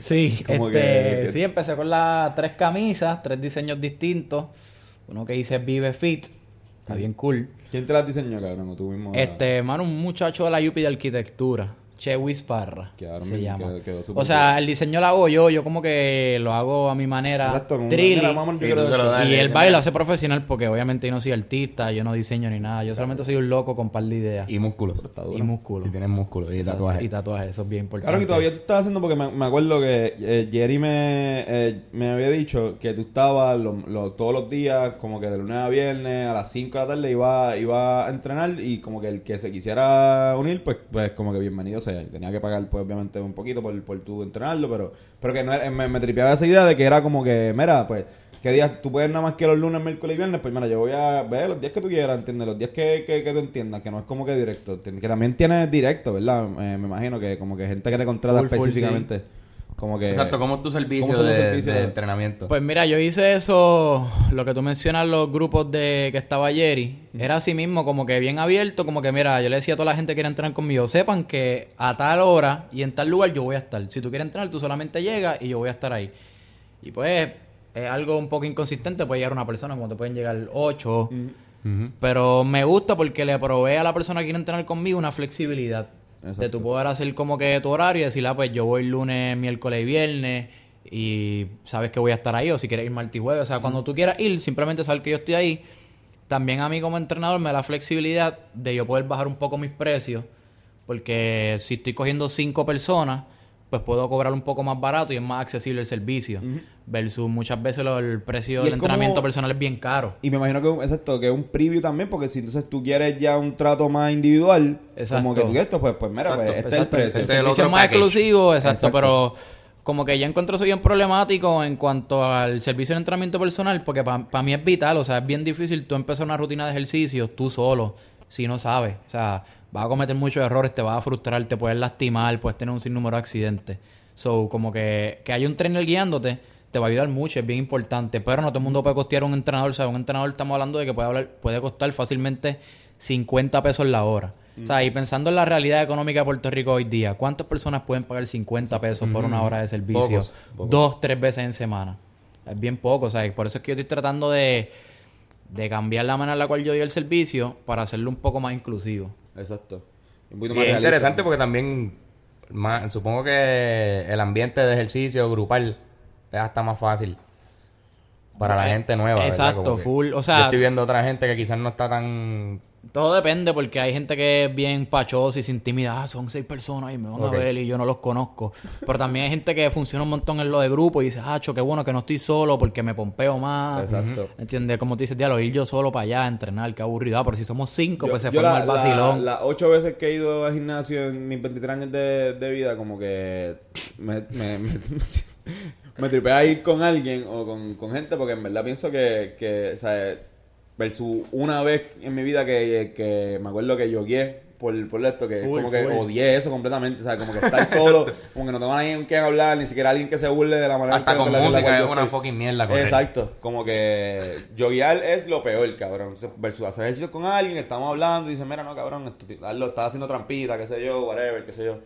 Sí, Como este, que- que- sí, empecé con las tres camisas, tres diseños distintos. Uno que dice Vive Fit, está bien cool. ¿Quién te las diseñó, cabrón? ¿O tú mismo? Este, hermano, un muchacho de la UPI de arquitectura, Chewis Parra, Quedaron se bien, llama. quedó- quedó súper o sea, bien. el diseño lo hago yo, yo como que lo hago a mi manera. Exacto, trilly. Y. Y Dale, baile lo hace profesional porque obviamente yo no soy artista, yo no diseño ni nada. Yo solamente soy un loco con par de ideas. Y músculos. Y músculo. Y tienes músculos y tatuajes. Y tatuajes, eso es bien importante. Claro, que todavía tú estás haciendo porque me, me acuerdo que eh, Jerry me, eh, me había dicho que tú estabas lo- lo- todos los días, como que de lunes a viernes, a las 5 de la tarde iba, iba a entrenar y como que el que se quisiera unir, pues, pues como que bienvenido sea. Tenía que pagar, pues obviamente un poquito por, por tu entrenarlo, pero, pero que no era- me, me tripeaba esa idea de que era como que, mira, pues, ¿qué días tú puedes nada más que los lunes, miércoles y viernes? Pues mira, yo voy a ver los días que tú quieras, ¿entiendes? Los días que, que, que tú entiendas, que no es como que directo, ¿entiendes? Que también tienes directo, ¿verdad? Eh, me imagino que como que gente que te contrata Full, full, específicamente. Como que... Exacto, ¿cómo es tu servicio, ¿Cómo son los de, servicios? de entrenamiento? Pues mira, yo hice eso, lo que tú mencionas, los grupos de que estaba Jerry, era así mismo, como que bien abierto, como que mira, yo le decía a toda la gente que quiera entrenar conmigo, sepan que a tal hora y en tal lugar yo voy a estar. Si tú quieres entrenar, tú solamente llegas y yo voy a estar ahí. Y pues es algo un poco inconsistente, puede llegar una persona, como te pueden llegar ocho, pero me gusta porque le provee a la persona que quiere entrenar conmigo una flexibilidad. De tu poder hacer como que tu horario y decir, ah, pues yo voy lunes, miércoles y viernes y sabes que voy a estar ahí o si quieres ir martes y jueves. O sea, cuando tú quieras ir, simplemente saber que yo estoy ahí. También a mí como entrenador me da la flexibilidad de yo poder bajar un poco mis precios porque si estoy cogiendo cinco personas, pues puedo cobrar un poco más barato y es más accesible el servicio. Versus muchas veces lo- el precio Y del como- entrenamiento personal es bien caro. Y me imagino que un- exacto, que es un preview también, porque si entonces tú quieres ya un trato más individual, Exacto. como que tú esto, pues, pues mira, Exacto, pues, este es el precio. Este el es el servicio es más package. exclusivo, exacto, Exacto. pero como que ya encuentro eso bien problemático en cuanto al servicio de entrenamiento personal, porque para mí es vital, o sea, es bien difícil tú empezar una rutina de ejercicios tú solo, si no sabes, o sea, vas a cometer muchos errores, te vas a frustrar, te puedes lastimar, puedes tener un sinnúmero de accidentes. So, como que, que haya un trainer guiándote te va a ayudar mucho, es bien importante, pero no todo el mundo puede costear un entrenador, o sea, un entrenador estamos hablando de que puede, hablar, puede costar fácilmente 50 pesos la hora. O sea, y pensando en la realidad económica de Puerto Rico hoy día, ¿cuántas personas pueden pagar 50 pesos por una hora de servicio? Pocos, pocos. Dos, tres veces en semana. Es bien poco, o sea, por eso es que yo estoy tratando de, de cambiar la manera en la cual yo doy el servicio para hacerlo un poco más inclusivo. Exacto. Un poquito Y más es realista. interesante porque también más- supongo que el ambiente de ejercicio grupal es hasta más fácil para la gente nueva. Exacto, que full, o sea- yo estoy viendo otra gente que quizás no está tan Todo depende porque hay gente que es bien pachosa y se intimida. Ah, son seis personas y me van a ver y yo no los conozco. Pero también hay gente que funciona un montón en lo de grupo y dice, ah, qué bueno que no estoy solo porque me pompeo más. Exacto. ¿Entiendes? Como tú dices, diablo, ir yo solo para allá a entrenar, qué aburrido. Ah, pero si somos cinco, pues se forma la- el vacilón. la- Las ocho veces que he ido al gimnasio en mis 23 años de, de vida, como que me, me, me, me tripea ir con alguien o con, con gente, porque en verdad pienso que, que o sea, versus una vez en mi vida que, que me acuerdo que yogué por, por esto, que Full, como que full. odié eso completamente, o sea, como que estar solo, como que no tengo a nadie con quien hablar, ni siquiera alguien que se burle de la manera Hasta en con la- la música cual es yo una estoy. fucking mierda correr. Exacto, como que yoguear es lo peor, cabrón. Versus hacer ejercicio con alguien, estamos hablando y dicen, mira, no, cabrón, esto, hazlo, estás haciendo trampita, qué sé yo, whatever, qué sé yo.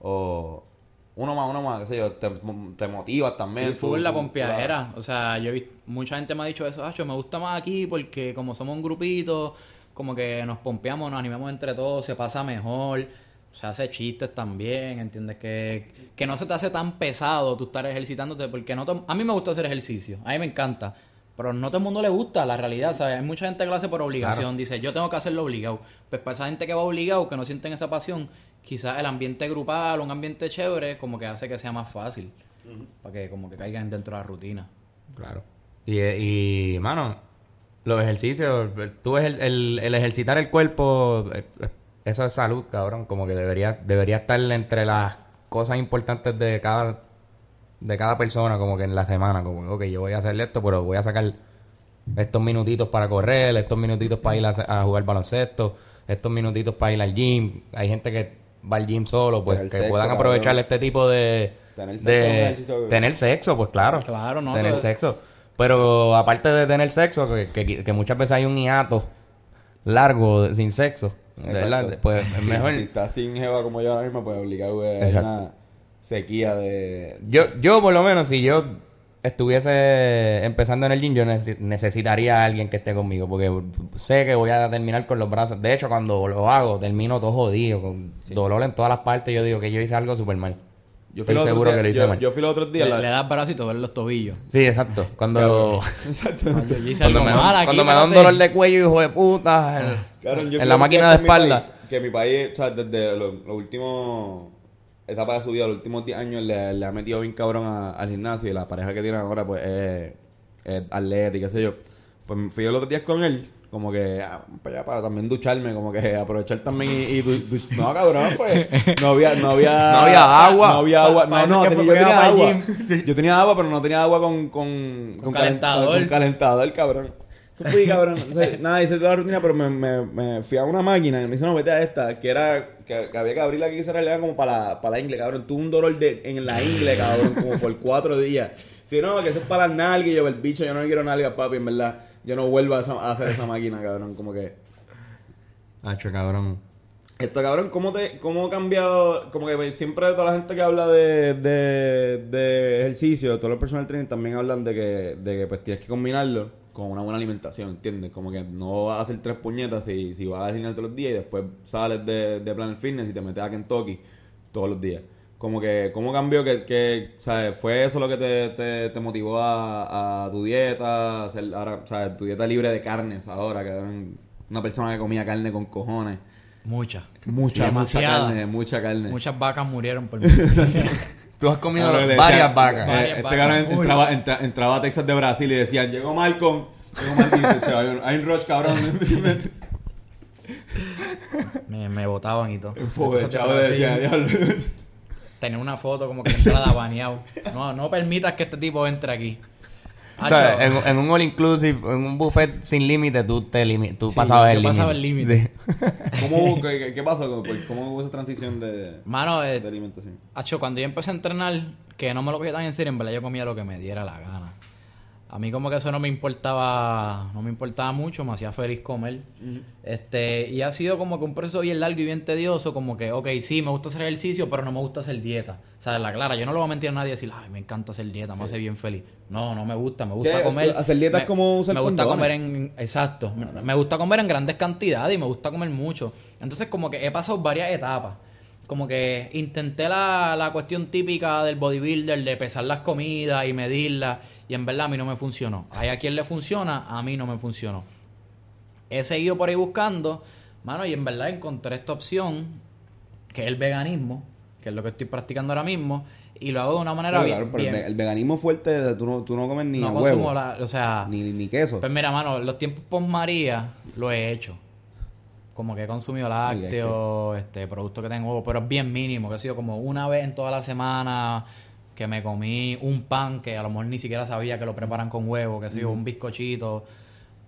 O uno más, uno más, qué sé yo, te, te motivas también. Sí, tú- la pompeadera. O sea, yo he mucha gente me ha dicho eso, Acho, me gusta más aquí porque como somos un grupito, como que nos pompeamos, nos animamos entre todos, se pasa mejor, se hace chistes también, ¿entiendes? Que, que no se te hace tan pesado tú estar ejercitándote, porque no to- a mí me gusta hacer ejercicio, a mí me encanta. Pero no todo el mundo le gusta la realidad, ¿sabes? Hay mucha gente que lo hace por obligación. Dice, yo tengo que hacerlo obligado. Pues para esa gente que va obligado, que no sienten esa pasión, quizás el ambiente grupal, un ambiente chévere, como que hace que sea más fácil. Para que como que caigan dentro de la rutina. Claro. Y, y mano, los ejercicios, tú ves el, el, el ejercitar el cuerpo, eh, eso es salud, cabrón. Como que debería, debería estar entre las cosas importantes de cada, de cada persona, como que en la semana. Como que, ok, yo voy a hacer esto, pero voy a sacar estos minutitos para correr, estos minutitos para ir a, a jugar baloncesto, estos minutitos para ir al gym. Hay gente que va al gym solo, pues Tener que sexo, puedan aprovechar este tipo de... Tener sexo de tener pues claro. Claro, ¿no? Tener Pero- sexo. Pero aparte de tener sexo, que, que, que muchas veces hay un hiato largo de- sin sexo, ¿verdad? Exacto. Pues es mejor. Si, estás sin jeva como yo ahora mismo, pues obligado Exacto. una sequía de... Yo, yo por lo menos, si yo estuviese empezando en el gym, yo necesi- necesitaría a alguien que esté conmigo, porque sé que voy a terminar con los brazos. De hecho, cuando lo hago, termino todo jodido, con dolor en todas las partes. Yo digo que yo hice algo súper mal. Yo fui Estoy los otros seguro días- que lo hice yo, mal. yo fui los otros días... Le, la- le das brazo y te duelen los tobillos. Sí, exacto. Cuando, Exacto. Cuando yo hice cuando, algo me, mal da- aquí, cuando me da un dolor de cuello, hijo de puta. en- la máquina de con mi país, espalda. que mi país, o sea, desde los, los últimos etapas de su vida, los últimos 10 años, le, le ha metido bien cabrón a- al gimnasio y la pareja que tiene ahora, pues, es, es atleta y qué sé yo. Pues fui los otros días con él, como que, ah, para allá, para también ducharme, como que aprovechar también y, y du- du- no, cabrón, pues, no había, no había, No había agua. no había agua, no, no, tenía- yo tenía agua, yo tenía agua, pero no tenía agua con, con, Con calen- calentador. con calentador, cabrón. Eso fui, cabrón. O sea, nada, hice toda la rutina, pero me, me, me fui a una máquina y me dice, no, vete a esta, que era, que, que había que abrirla aquí y cerrarla como para la, para la ingle, cabrón. Tuve un dolor de, en la ingle, cabrón, como por cuatro días. Si no, que eso es para las nalgas y yo, el bicho, yo no quiero nalgas, papi, en verdad. Yo no vuelvo a, esa- a hacer esa máquina, cabrón, como que... Hacho, cabrón. Esto, cabrón, ¿cómo, te, ¿cómo ha cambiado? Como que siempre toda la gente que habla de, de, de ejercicio, todos los personal training también hablan de que, de que pues tienes que combinarlo con una buena alimentación, ¿entiendes? Como que no vas a hacer tres puñetas si, si vas al gimnasio todos los días y después sales de, de Planet Fitness y te metes a Kentucky todos los días. Como que, ¿cómo cambió? Que, que ¿sabes? ¿Fue eso lo que te, te, te motivó a, a tu dieta? a hacer ahora, ¿sabes? Tu dieta libre de carnes ahora, que una persona que comía carne con cojones. Mucha, mucha Demasiada. carne, mucha carne. Muchas vacas murieron por mí. Tú has comido le varias decían- vacas. eh, Varias este cabrón entraba, entra- entraba a Texas de Brasil y decían, llegó Malcolm. Llegó Malcolm hay un- hay un Roach, cabrón. me, me botaban y todo. Joder, chavo, decía, diablo. Tener una foto como que entrada baneado. No, no permitas que este tipo entre aquí. O sea, Hacho, en, en un all inclusive, en un buffet sin límite, tú te limi- tú Sí, pasabas el límite. pasaba el límite. Sí. ¿Cómo, hubo- qué, pasó? ¿Cómo, ¿Cómo hubo esa transición de, Mano, eh, de alimentación? Hacho, cuando yo empecé a entrenar, que no me lo cogía tan en serio, en verdad yo comía lo que me diera la gana. A mí como que eso no me importaba, no me importaba mucho, me hacía feliz comer. Este, y ha sido como que un proceso bien largo y bien tedioso, como que, ok, sí, me gusta hacer ejercicio, pero no me gusta hacer dieta. O sea, la clara, yo no le voy a mentir a nadie y decir, ay, me encanta hacer dieta, me hace bien feliz. No, no me gusta, me gusta ¿Qué? comer. Hacer dieta es como usar Me gusta condones. comer en, exacto, me- me gusta comer en grandes cantidades y me gusta comer mucho. Entonces como que he pasado varias etapas. Como que intenté la, la cuestión típica del bodybuilder de pesar las comidas y medirlas y en verdad a mí no me funcionó. Hay a quien le funciona, a mí no me funcionó. He seguido por ahí buscando Mano, y en verdad encontré esta opción, que es el veganismo, que es lo que estoy practicando ahora mismo, y lo hago de una manera Claro, bien. claro, pero el, bien- ve- el veganismo fuerte, tú no, tú no comes ni no a consumo huevo, la- o sea, ni, ni, ni queso. pues mira, mano, los tiempos post María lo he hecho. Como que he consumido lácteos, este, productos que tengo, pero es bien mínimo, que ha sido como una vez en toda la semana que me comí un pan que a lo mejor ni siquiera sabía que lo preparan con huevo, que ha sido un bizcochito.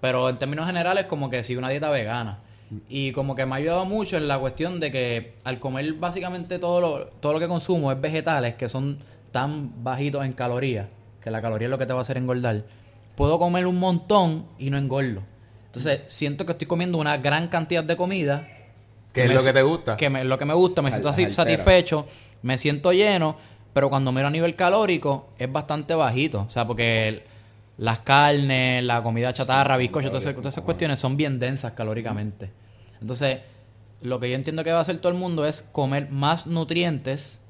Pero en términos generales, como que sigo una dieta vegana. Y como que me ha ayudado mucho en la cuestión de que al comer básicamente todo lo, todo lo que consumo es vegetales que son tan bajitos en calorías, que la caloría es lo que te va a hacer engordar, puedo comer un montón y no engordo. Entonces, siento que estoy comiendo una gran cantidad de comida. ¿Qué es me- lo que te gusta? Que me- lo que me gusta, me Al- siento así altera. satisfecho, me siento lleno, pero cuando miro a nivel calórico es bastante bajito. O sea, porque el- las carnes, la comida chatarra, bizcocho, todas esas, todas esas cuestiones son bien densas calóricamente. Entonces, lo que yo entiendo que va a hacer todo el mundo es comer más nutrientes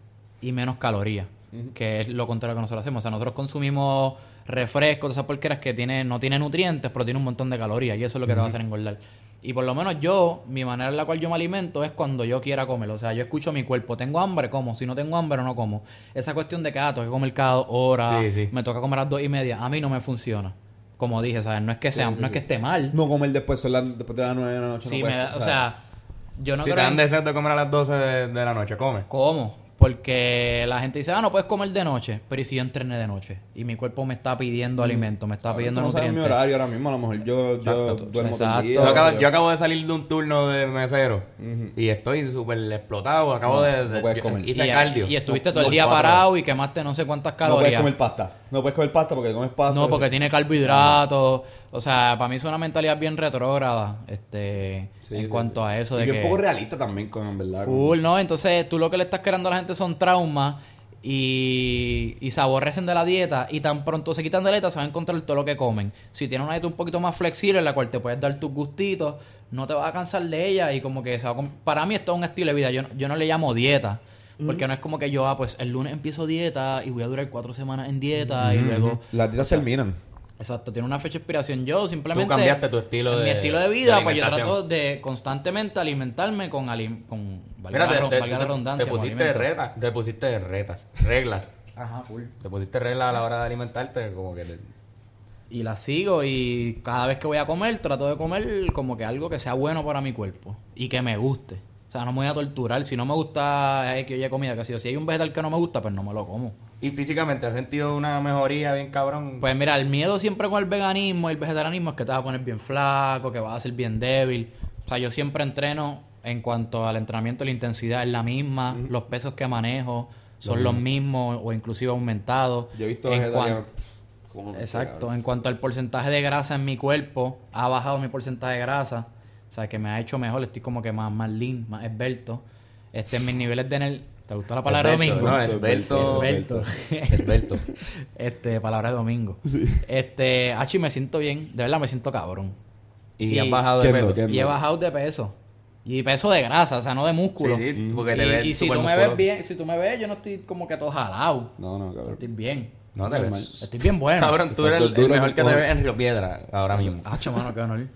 y menos calorías, que es lo contrario que nosotros hacemos. O sea, nosotros consumimos refrescos, esas porqueras que tiene, no tiene nutrientes, pero tiene un montón de calorías y eso es lo que te va a hacer engordar. Y por lo menos yo, mi manera en la cual yo me alimento es cuando yo quiera comer. O sea, yo escucho mi cuerpo. Tengo hambre, como. Si no tengo hambre, no como. Esa cuestión de que, ah, tengo que comer cada Sí, sí. me toca comer a las dos y media, a mí no me funciona. Como dije, ¿sabes? No es que sea, no es que esté mal. No comer después, son las- después de las 9 de la noche. Sí, no me puedes, da- o sea, yo no si te creo dan en- deseo de comer a las 12 de, de la noche, come. ¿Cómo? Porque la gente dice, ah, no puedes comer de noche. Pero ¿y si yo entrené de noche? Y mi cuerpo me está pidiendo alimento, me está pidiendo no sabes mi nutrientes. horario ahora mismo, a lo mejor yo, yo duermo todo el exacto. día. Yo acabo, yo acabo de salir de un turno de mesero y estoy súper explotado. Acabo No, de, no de- puedes comer. hice y, cardio. y estuviste No, todo el día cuatro parado y quemaste no sé cuántas No puedes calorías. comer pasta. No puedes comer pasta porque comes pasta. No, porque tiene carbohidratos. O sea, para mí es una mentalidad bien retrógrada este, Sí, en sí, cuanto sí. a eso. Y de bien que, poco realista también, con en verdad. con- Full, ¿no? Entonces tú lo que le estás creando a la gente son traumas y, y se aborrecen de la dieta y tan pronto se quitan de la dieta se van a encontrar todo lo que comen. Si tienes una dieta un poquito más flexible en la cual te puedes dar tus gustitos, no te vas a cansar de ella y como que se va a Para mí esto es un estilo de vida, yo, no- yo no le llamo dieta. Porque no es como que yo, ah, pues el lunes empiezo dieta y voy a durar cuatro semanas en dieta y luego... Las dietas terminan. Exacto, tiene una fecha de expiración. Yo simplemente. Tú cambiaste tu estilo de- Mi estilo de vida, de pues yo trato de constantemente alimentarme con. alim- con valga Mira, la, te, ro- te- valga la te- redundancia. te con pusiste alimento. retas, te pusiste retas, reglas. Ajá, full. Te pusiste reglas a la hora de alimentarte, como que te- Y la sigo y cada vez que voy a comer, trato de comer como que algo que sea bueno para mi cuerpo y que me guste. O sea, no me voy a torturar. Si no me gusta eh, que haya comida, que si, si hay un vegetal que no me gusta, pues no me lo como. Y físicamente, ¿has sentido una mejoría bien cabrón? Pues mira, el miedo siempre con el veganismo y el vegetarianismo es que te vas a poner bien flaco, que vas a ser bien débil. O sea, yo siempre entreno en cuanto al entrenamiento, la intensidad es la misma, los pesos que manejo son los mismos o inclusive aumentados. Yo he visto En vegetarianos. cuan- Exacto, en cuanto al porcentaje de grasa en mi cuerpo, ha bajado mi porcentaje de grasa. O sea, que me ha hecho mejor, estoy como que más, más lean, más esbelto. Este, mis niveles de... ¿Te gustó la palabra Esbelto, domingo? No, esbelto. Esbelto. Esbelto. Este, palabra de domingo. Este, Hachi, me siento bien. De verdad me siento cabrón. Y, Y- has bajado de peso. Y he bajado de peso. Y peso de grasa, o sea, no de músculo. Sí, sí, porque te y, ves y si tú me ves bien, si tú me ves, yo no estoy como que todo jalado. No, no, cabrón. Estoy bien. No te ves. Estoy bien bueno. Cabrón, tú eres el, mejor que te ves en Río Piedra ahora mismo. Hacho, mano, qué honor.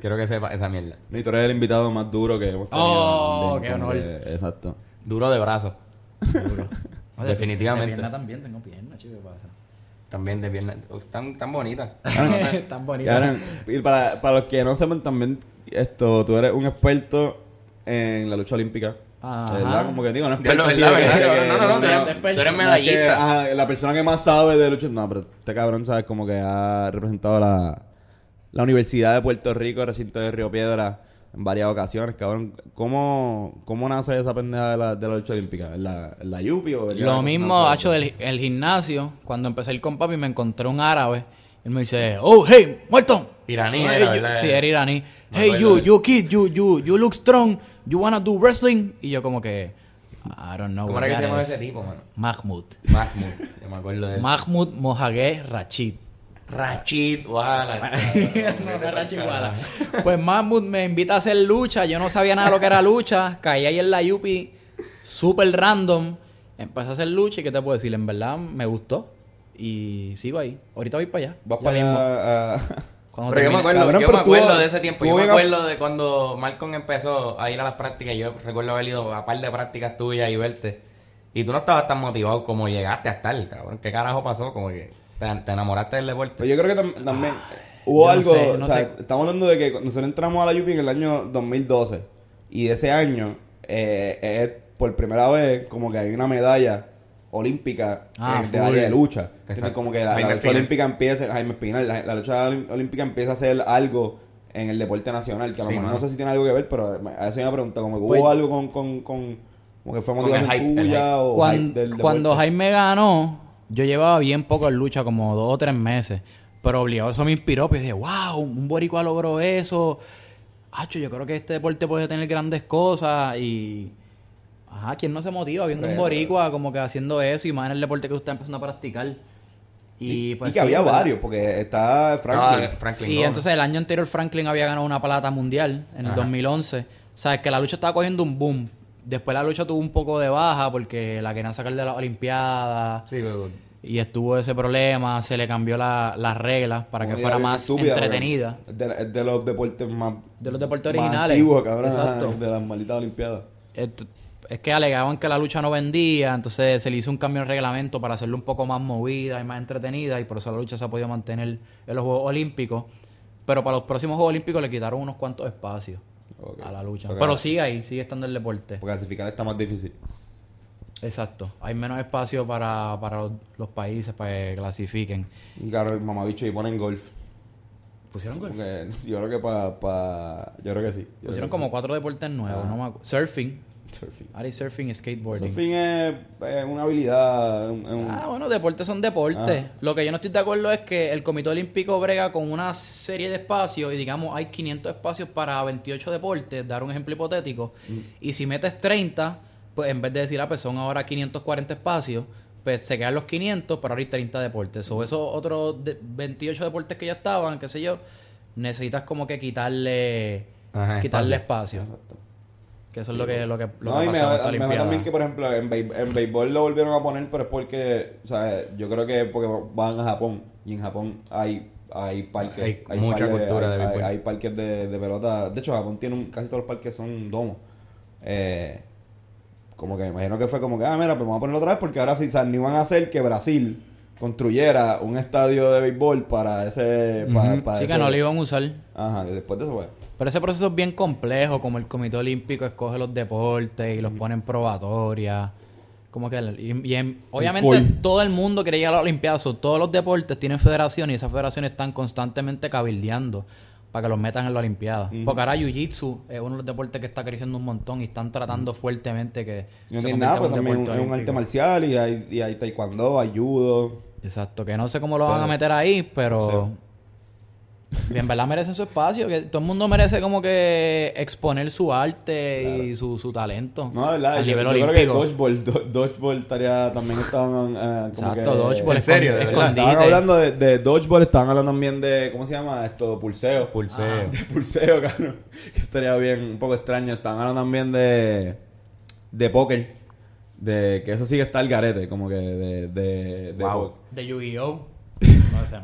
Quiero que sepa esa mierda. Ni tú eres el invitado más duro que hemos tenido. Oh, qué honor. exacto. Duro de brazo. Duro. No, de- Definitivamente. De pierna también tengo pierna, chico, ¿qué pasa? También de piernas. Tan, tan bonitas. Tan bonito. Cabrón, y para, para los que no sepan también, esto, tú eres un experto en la lucha olímpica. Ajá. ¿Verdad? Como que digo, no lo- experto así ¿verdad, que- verdad? que- No, no, no, tú eres tú experto. tú eres No, es que, medallista. ajá, la persona que más sabe de lucha. No, pero este cabrón, ¿sabes? Como que ha representado la, la Universidad de Puerto Rico, recinto de Río Piedra, en varias ocasiones, cabrón. ¿Cómo, cómo nace esa pendeja de la, de la lucha olímpica? ¿En la, en la Yupi o en Lo mismo ha hecho del el gimnasio. Cuando empecé a ir con papi me encontré un árabe. Él me dice, oh, hey, muerto. Iraní Hey, era, you- ¿verdad? Sí, era iraní. Hey, you, you kid, you, you, you look strong. You wanna do wrestling? Y yo como que, I don't know ¿Cómo era que se ese tipo, mano? Mahmoud. Mahmoud. Yo me acuerdo de eso. Mahmoud Mohagué Rachid. Rachid Wallace. No, no es Rachid Wallace. Pues Mahmoud me invita a hacer lucha. Yo no sabía nada de lo que era lucha. Caí ahí en la Yupi, súper random. Empecé a hacer lucha y qué te puedo decir, en verdad me gustó. Y sigo ahí. Ahorita voy para allá. Vas Ya para allá a... Cuando Pero yo me acuerdo, Cabrón, yo me tú- acuerdo de ese tiempo. Yo me acuerdo de cuando Malcolm empezó a ir a las prácticas. Yo recuerdo haber ido a par de prácticas tuyas y verte. Y tú no estabas tan motivado como llegaste a estar, cabrón. ¿Qué carajo pasó? Como que te, te enamoraste del deporte. Pero yo creo que tam- también hubo no algo, sé, no o sea, sé. estamos hablando de que nosotros entramos a la UPI en el año 2012 y ese año eh, es por primera vez como que hay una medalla olímpica Ah, en- full. área de lucha. Entonces, como que la, lucha olímpica empieza, Jaime Espinal, la, la lucha olímpica empieza a ser algo en el deporte nacional, que a lo Sí, mejor no sé si tiene algo que ver, pero a eso me pregunta, como que hubo Pues- algo con, con, con, como que fue motivación tuya o Cuan- hype del cuando. Jaime ganó, yo llevaba bien poco en lucha, como dos o tres meses. Pero obligado eso me inspiró. Pues dije, wow, un boricua logró eso. Hacho, yo creo que este deporte puede tener grandes cosas. Y. Ajá, ¿quién no se motiva viendo un boricua como que haciendo eso y más en el deporte que usted está empezando a practicar? Y, Y, pues, y que sí, había ¿verdad? varios, porque está Franklin. Ah, Franklin Y Gómez. entonces el año anterior Franklin había ganado una plata mundial en el Ajá. 2011. O sea, que la lucha estaba cogiendo un boom. Después la lucha tuvo un poco de baja porque la querían sacar de las Olimpiadas. Sí, pero- Y estuvo ese problema, se le cambió la- las reglas para que fuera más estúpida, entretenida. Es de, es de los deportes más. De los deportes originales. antiguos, cabrón. Exacto. De las malditas Olimpiadas. Et- Es que alegaban que la lucha no vendía, entonces se le hizo un cambio en reglamento para hacerlo un poco más movida y más entretenida y por eso la lucha se ha podido mantener en los Juegos Olímpicos. Pero para los próximos Juegos Olímpicos le quitaron unos cuantos espacios A la lucha. O sea, Pero sigue ahí, sigue estando el deporte. Porque clasificar está más difícil. Exacto. Hay menos espacio para, para los, los países para que clasifiquen. Y claro, el mamabicho y ponen golf. ¿Pusieron gol? Porque yo creo que para. Pa, yo creo que sí. Yo Pusieron como cuatro deportes nuevos. Ah. No me Surfing. Surfing. Ahora surfing y skateboarding. Surfing es, es una habilidad. un- es un- Ah, bueno, deportes son deportes. Ah. Lo que yo no estoy de acuerdo es que el Comité Olímpico brega con una serie de espacios y digamos hay 500 espacios para 28 deportes, dar un ejemplo hipotético. Mm. Y si metes 30, pues en vez de decir, ah, pues son ahora 540 espacios, pues se quedan los 500, pero ahora hay 30 deportes. O esos otros de- 28 deportes que ya estaban, qué sé yo, necesitas como que quitarle Ajá, quitarle espacio. espacio. Exacto. Que eso es lo que lo que, lo No, que y mejor también que, por ejemplo, en, en béisbol lo volvieron a poner, pero es porque, o sea, yo creo que porque van a Japón y en Japón hay hay parques, Hay mucha parques- cultura hay, de hay- béisbol. hay parques de, de pelota. De hecho, Japón tiene un- casi todos los parques son domos. Eh, como que me imagino que fue como que, ah, mira, pues vamos a ponerlo otra vez porque ahora sí, o sea, ni van a hacer que Brasil construyera un estadio de béisbol para ese... Para, para Sí, que no lo iban a usar. Ajá, y después de eso fue. Pero ese proceso es bien complejo, como el Comité Olímpico escoge los deportes y los pone en probatoria. Como que, y, y en- obviamente todo el mundo quiere llegar a las Olimpiadas, so, todos los deportes tienen federaciones y esas federaciones están constantemente cabildeando para que los metan en la Olimpiada. Porque ahora Jiu-Jitsu es uno de los deportes que está creciendo un montón y están tratando fuertemente que... No tiene nada, pues también es un arte marcial y hay, y hay taekwondo, hay judo. Exacto, que no sé cómo lo van a meter ahí, pero... en verdad merecen su espacio, que todo el mundo merece como que exponer su arte y su, su talento No, de verdad, yo, nivel yo creo que dodgeball, do- dodgeball estaría también estaban eh, como que Exacto, dodgeball, ¿En serio? ¿De verdad? Estaban hablando de, de dodgeball, estaban hablando también de ¿cómo se llama esto? Pulseo. Pulseo. De pulseo, cabrón. Que estaría bien, un poco extraño. Estaban hablando también de de póker. De que eso sí que está el garete, como que de de, de Wow. De Yu-Gi-Oh! No, ese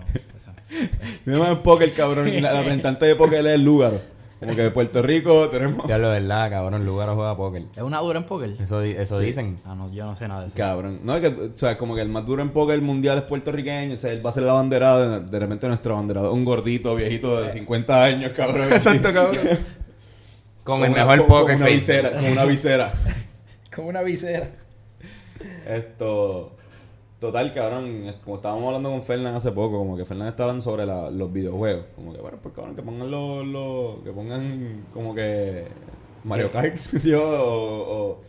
no. ese no. Me llaman póker, cabrón. y La, la representante de póker es el lugar. Como que de Puerto Rico tenemos Ya lo verdad, cabrón. Lugar juega póker. ¿Es una dura en póker? Eso, di- eso dicen. Ah, no, yo no sé nada de eso. Cabrón. No, es que, o sea, como que el más duro en póker mundial es puertorriqueño. O sea, él va a ser la banderada. De, de repente nuestro abanderado, un gordito, viejito de 50 años, cabrón. Exacto, cabrón. Con Como el una- mejor poker como una face. visera, como una visera. Como una visera. Esto. Total, cabrón. Como estábamos hablando con Fernán hace poco, como que Fernán está hablando sobre la- los videojuegos. Como que, bueno, pues cabrón, que pongan los. los- que pongan como que. Mario Kart, yo, o, o-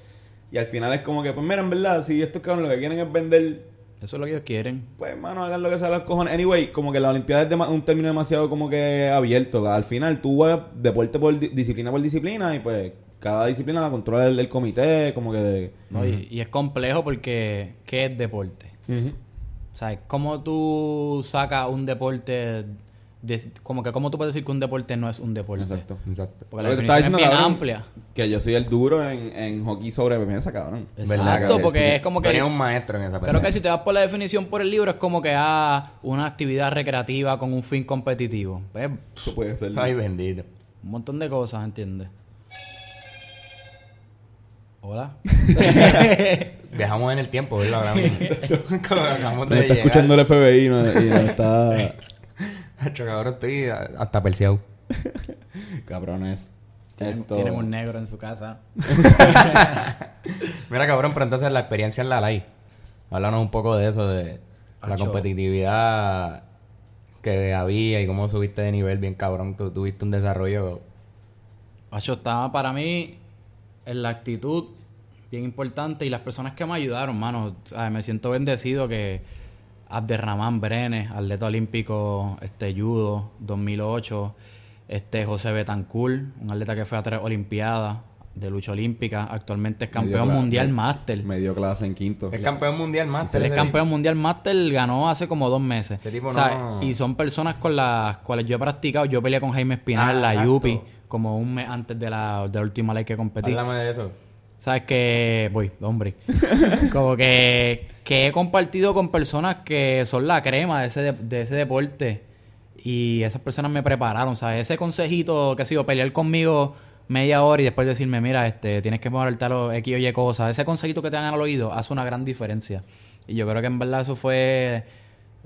Y al final es como que, pues mira, en verdad, si estos cabrones lo que quieren es vender Eso es lo que ellos quieren. Pues, hermano, hagan lo que sea los cojones. Anyway, como que la Olimpiada es dema- un término demasiado como que abierto. Al final, tú vas deporte por di- disciplina por disciplina y pues cada disciplina la controla el, el comité, como que de... ¿no? y, y es complejo porque ¿qué es deporte? O sea, ¿cómo tú sacas un deporte como que cómo tú puedes decir que un deporte no es un deporte. Exacto. Exacto. Porque la Pero te definición es bien cabrón, amplia. Que yo soy el duro en, en hockey sobre mesa, cabrón. Exacto, porque es como que... Tenía un maestro en esa Creo que si te vas por la definición por el libro es como que ah, una actividad recreativa con un fin competitivo. Pues, Eso puede ser. Ay, bendito. un montón de cosas, ¿entiendes? Hola. Viajamos en el tiempo, ¿verdad? Ahora mismo. Nos de está llegar. escuchando el FBI no- y nos está... Hacho, cabrón, estoy hasta perseado. Cabrones. Tienen, Esto- tienen un negro en su casa. Mira, cabrón, pero entonces la experiencia en la LAI. Háblanos un poco de eso, de la competitividad que había y cómo subiste de nivel bien cabrón. Tú tuviste un desarrollo. Acho, estaba para mí en la actitud bien importante y las personas que me ayudaron, mano. ¿sabes? Me siento bendecido que Abderramán Brenes, atleta olímpico, este judo, 2008, este José Betancourt, un atleta que fue a tres olimpiadas de lucha olímpica, actualmente es campeón Medio mundial me- máster. Me dio clase en quinto. Es campeón mundial más. Él es campeón mundial máster, ganó hace como dos meses. Ese tipo ¿sabes? no- Y son personas con las cuales yo he practicado. Yo peleé con Jaime Espinal, Ah, la exacto. Yupi, como un mes antes de la, de la última ley que competí. Háblame de eso. ¿Sabes que Voy, hombre. Como que, que he compartido con personas que son la crema de ese, de, de ese deporte. Y esas personas me prepararon, ¿sabes? Ese consejito que ha sido pelear conmigo media hora y después decirme, mira, este, tienes que moverte a los X o Y cosas. Ese consejito que te dan al oído hace una gran diferencia. Y yo creo que en verdad eso fue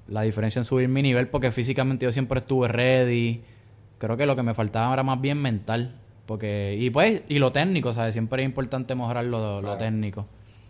la diferencia en subir mi nivel porque físicamente yo siempre estuve ready. Creo que lo que me faltaba era más bien mental. Porque, y pues, y lo técnico, ¿sabes? Siempre es importante mejorar lo, lo técnico.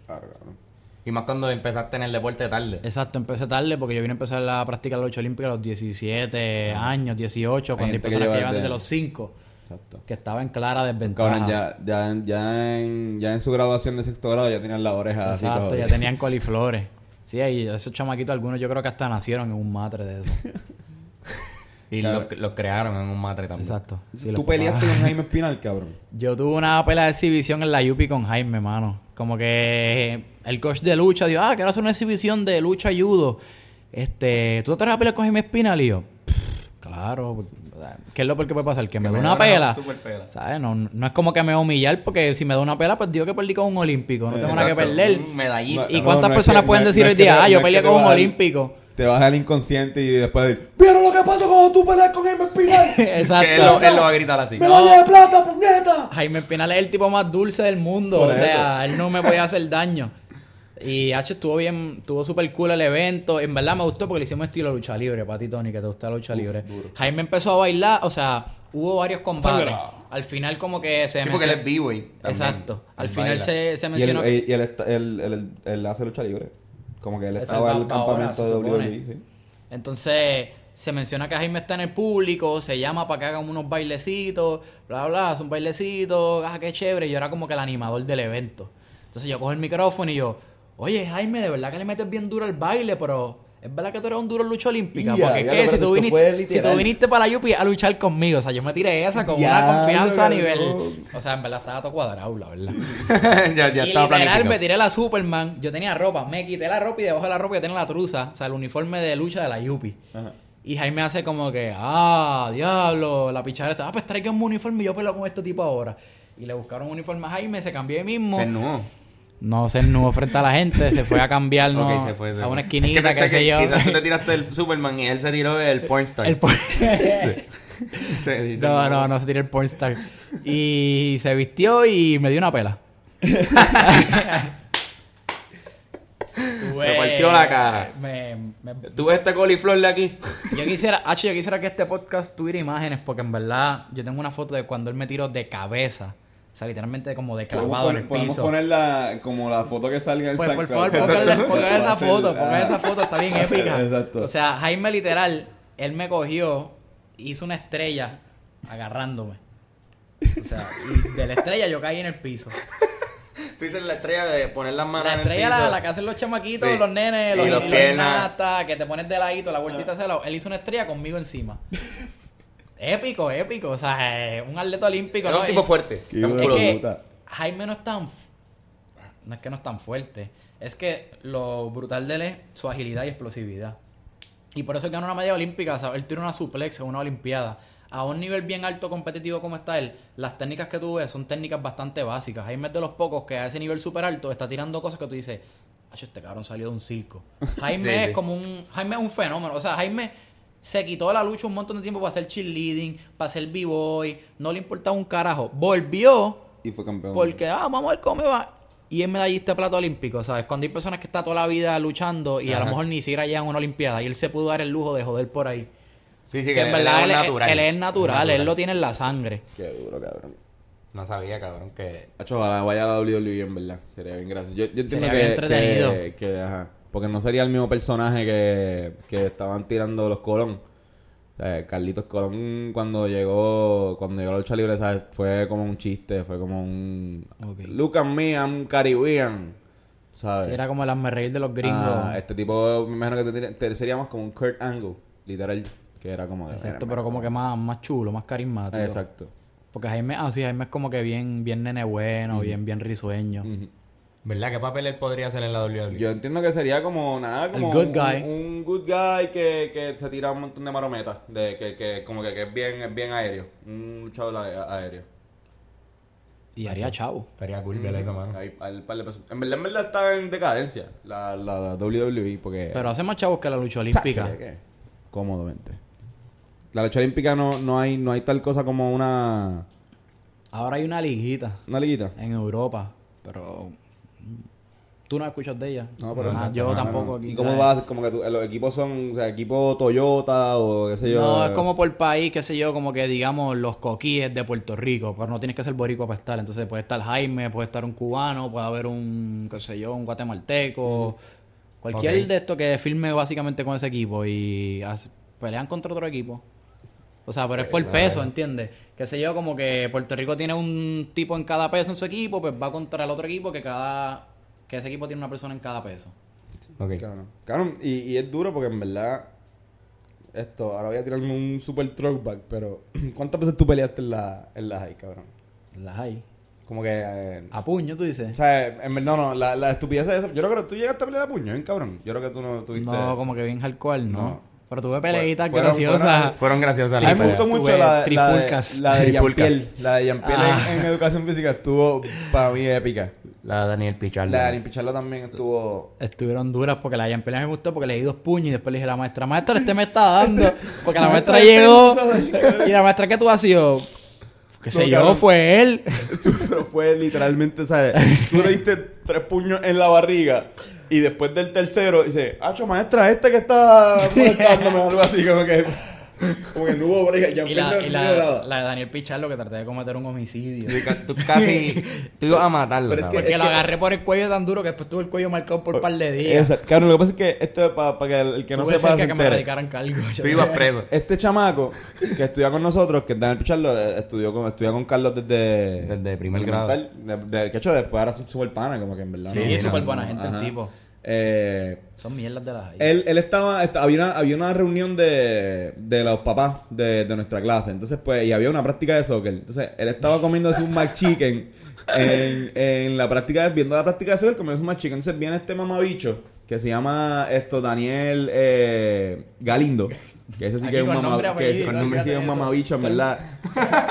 Claro, cabrón. Y más cuando empezaste en el deporte tarde. Exacto, empecé tarde porque yo vine a empezar la práctica de la lucha olímpica a los 17 años, 18, cuando hay gente que personas que, lleva llevan desde- los 5, Exacto. que estaba en clara desventaja. Cabrón, ya, ya, ya, en, ya en su graduación de sexto grado ya tenían la oreja así Exacto, todo. ya tenían coliflores. Sí, y esos chamaquitos, algunos yo creo que hasta nacieron en un matre de eso. Y Claro. los, los crearon en un matre también. Exacto. Sí, Tú peleaste con Jaime Espinal, cabrón. Yo tuve una pelea de exhibición en la Yupi con Jaime, mano. Como que el coach de lucha dijo, ah, quiero hacer una exhibición de lucha judo. Este, ¿tú te vas a pelear con Jaime Espinal? Y yo, "Pff, claro. ¿Qué es lo peor que puede pasar? Que me me una dé una pela. pela. ¿Sabes? No, no es como que me va a humillar porque si me da una pela, pues digo que perdí con un olímpico. No tengo nada que perder. un medallista. No, ¿Y cuántas no es personas que- pueden decir no hoy día, ah, yo peleé con un olímpico? Te vas al inconsciente y después decir, ¡Mira lo que pasó cuando tú peleas con Jaime Espinal! Que él, lo, Exacto. él lo va a gritar así. ¡Medalla de plata, puñeta! Jaime Espinal es el tipo más dulce del mundo. Por o eso. sea, él no me podía hacer daño. Y H estuvo bien, estuvo súper cool el evento. En verdad me gustó porque le hicimos estilo lucha libre, para ti, Tony, que te gusta la lucha libre. Jaime empezó a bailar, o sea, hubo varios combates. Sangra. Al final, como que se Sí, porque él es también. Exacto. Al final se, se Y mencionó. y él, está- él- él- él- él hace lucha libre. Como que él Es estaba el en el campamento de. WWE, sí. Entonces, se menciona que Jaime está en el público, se llama para que hagan unos bailecitos, bla, bla, hace un bailecito, ah, qué chévere. Y yo era como que el animador del evento. Entonces yo cojo el micrófono y yo, oye, Jaime, de verdad que le metes bien duro al baile, pero es verdad que tú eres un duro en lucha olímpica. Porque ¿qué? pero Si tú, viniste, si tú viniste para la Yupi a luchar conmigo, o sea, yo me tiré esa con una confianza a nivel. O sea, en verdad estaba todo cuadrado, la verdad. ya, ya y estaba literal me tiré la Superman, yo tenía ropa, me quité la ropa y debajo de la ropa yo tenía la truza, o sea, el uniforme de lucha de la Yupi. Ajá. Y Jaime hace como que, ah, diablo, la pichara está, ah, pues traiga un uniforme y yo peleo con este tipo ahora. Y le buscaron un uniforme a Jaime, se cambió ahí mismo. Se. No se ennuó frente a la gente, se fue a cambiar ¿no? Ok, se fue. se a una Es esquinita, pensé qué sé yo. Quizás tú te tiraste el Superman y él se tiró el pornstar. El por- Se dice, no, no, no se tiró el pornstar. Y se vistió y me dio una pela. Me partió la cara. Me, me- ¿Tú ves este coliflor de aquí? Yo quisiera, Hacho, yo quisiera que este podcast tuviera imágenes porque en verdad yo tengo una foto de cuando él me tiró de cabeza. O sea, literalmente como de Podemos, clavado en el podemos piso. poner la, como la foto que salga en Pues, por SoundCloud. favor, pongan esa foto, pongan ah. esa foto, está bien épica. Exacto. O sea, Jaime literal, él me cogió, hizo una estrella agarrándome. O sea, y de la estrella yo caí en el piso. Tú dices la estrella de poner las manos La en el estrella, piso. la, la que hacen los chamaquitos, Sí. los nenes, Y los, y los que te pones de ladito, la vueltita hacia el lado. Él hizo una estrella conmigo encima. Épico, épico. O sea, eh, un atleta olímpico. Era ¿no? un tipo Y- fuerte. Es que. Jaime no es tan. No es que no es tan fuerte. Es que lo brutal de él es su agilidad y explosividad. Y por eso es que gana una medalla olímpica, ¿sabes? Él tira una suplex en una olimpiada. A un nivel bien alto competitivo como está él, las técnicas que tú ves son técnicas bastante básicas. Jaime es de los pocos que a ese nivel súper alto está tirando cosas que tú dices, "Acho, este cabrón salió de un circo. Jaime Sí, es sí. como un... Jaime es un fenómeno. O sea, Jaime se quitó de la lucha un montón de tiempo para hacer cheerleading, para hacer b-boy. No le importaba un carajo. Volvió Y fue campeón. porque, ah, vamos a ver cómo me va. Y es medallista de plata olímpico, ¿sabes? Cuando hay personas que están toda la vida luchando y a lo mejor ni siquiera llegan a una olimpiada y él se pudo dar el lujo de joder por ahí. Sí, sí, que en verdad él, es él- natural. él es natural, él lo tiene en la sangre. Qué duro, cabrón. No sabía, cabrón, que... Hacho, ojalá vaya a la WWE en verdad. Sería bien gracioso. Yo, yo entiendo Sería que, bien entretenido. que, que, ajá, porque no sería el mismo personaje que, que estaban tirando los Colón. O sea, Carlitos Colón cuando llegó, cuando llegó a la lucha libre, ¿sabes? Fue como un chiste, fue como un... Ok. Look at me, I'm Caribbean. ¿Sabes? Sí, era como el reír de los gringos. Ah, este tipo, me imagino que te- te- sería más como un Kurt Angle, literal. Que era como... de, Exacto, "Mira, pero como que más, más chulo, más carismático. Exacto. Porque Jaime, ah, sí, Jaime es como que bien, bien nene bueno, bien, bien risueño. ¿Verdad? ¿Qué papel él podría hacer en la WWE? Yo entiendo que sería como nada, como good un, guy. un good guy que, que se tira un montón de marometas, de que, que como que, que es bien, es bien aéreo, un luchador a- aéreo. Y haría chavo. Estaría cool esa mano. Hay hay par de En verdad, en verdad está en decadencia la, la, WWE porque... Pero hace más chavos que la lucha olímpica. ¿de qué? Cómodamente. La lucha olímpica no, no hay no hay tal cosa como una, Ahora hay una liguita una liguita. en Europa, pero tú no escuchas de ella. No, pero Ah, yo tampoco. aquí, ¿Y cómo ¿sabes? va a ser? Como que tú- los equipos son, o sea, equipo Toyota o qué sé yo. No, es como por país, qué sé yo, como que digamos los coquíes de Puerto Rico, pero no tienes que ser boricua para estar. Entonces puede estar Jaime, puede estar un cubano, puede haber un, qué sé yo, un guatemalteco, cualquier de estos que firme básicamente con ese equipo y hace- pelean contra otro equipo. O sea, pero es por peso, ¿entiendes? Qué sé yo, como que Puerto Rico tiene un tipo en cada peso en su equipo, pues va contra el otro equipo que cada que ese equipo tiene una persona en cada peso. Ok. Cabrón. Cabrón, y, y es duro porque en verdad. Esto, ahora voy a tirarme un super throwback, pero ¿cuántas veces tú peleaste en la, en la high, cabrón? Las hay. Como que. eh, A puño, tú o dices. sea, en verdad, no, no, la, la estupidez de eso. Yo creo que tú llegaste a pelear a puño, ¿eh, cabrón? Yo creo que tú no tuviste. No, como que bien hardcore, ¿no? No. Pero tuve peleitas Fueron- graciosas. fueron- Fueron graciosas A mí me gustó mucho la, la, de, la de Trifulcas. Jean-Pierre. La de Jean-Pierre Ah. en, en educación física estuvo para mí épica. La de Daniel Pichardo. La de Dani Pichardo también estuvo. Estuvieron duras porque la Jean me gustó porque le di dos puños y después le dije a la maestra, maestra, este me está dando. Porque la maestra llegó y la maestra que tú has sido, No, yo, cabrón. fue él. Tú- pero fue literalmente, ¿sabes? Tú le diste tres puños en la barriga y después del tercero dice, Hacho, maestra, este que está molestándome, algo así, como que, como que no hubo break, ya Y la, y la, de Daniel Pichardo que traté de cometer un homicidio. Tú casi... Tú ibas a matarlo, Pero es que-. Porque lo que- agarré por el cuello tan duro que después tuve el cuello marcado por un par de días. Exacto. Claro, lo que pasa es que esto es para que el, el que no Tuve sepa se que me radicaran cargo. Tú ibas preso. Este chamaco que estudia con nosotros, que es Daniel Pichardo, eh, estudió con, estudia con Carlos desde... Desde primer grado. De, de- que hecho después ahora son súper pana, como que en verdad. Sí, no- es súper no- buena no- gente el tipo. Eh, Son mierdas de las Él, él estaba, esta- había, una, había una reunión de, de los papás de, de nuestra clase, entonces pues, y había una práctica de soccer. Entonces, él estaba comiéndose un McChicken en, en la práctica, viendo la práctica de soccer, comiéndose un McChicken. Entonces viene este mamabicho, que se llama esto Daniel eh, Galindo, que ese sí Aquí que es un mamabicho, que con nombre sí es un mamabicho, en verdad.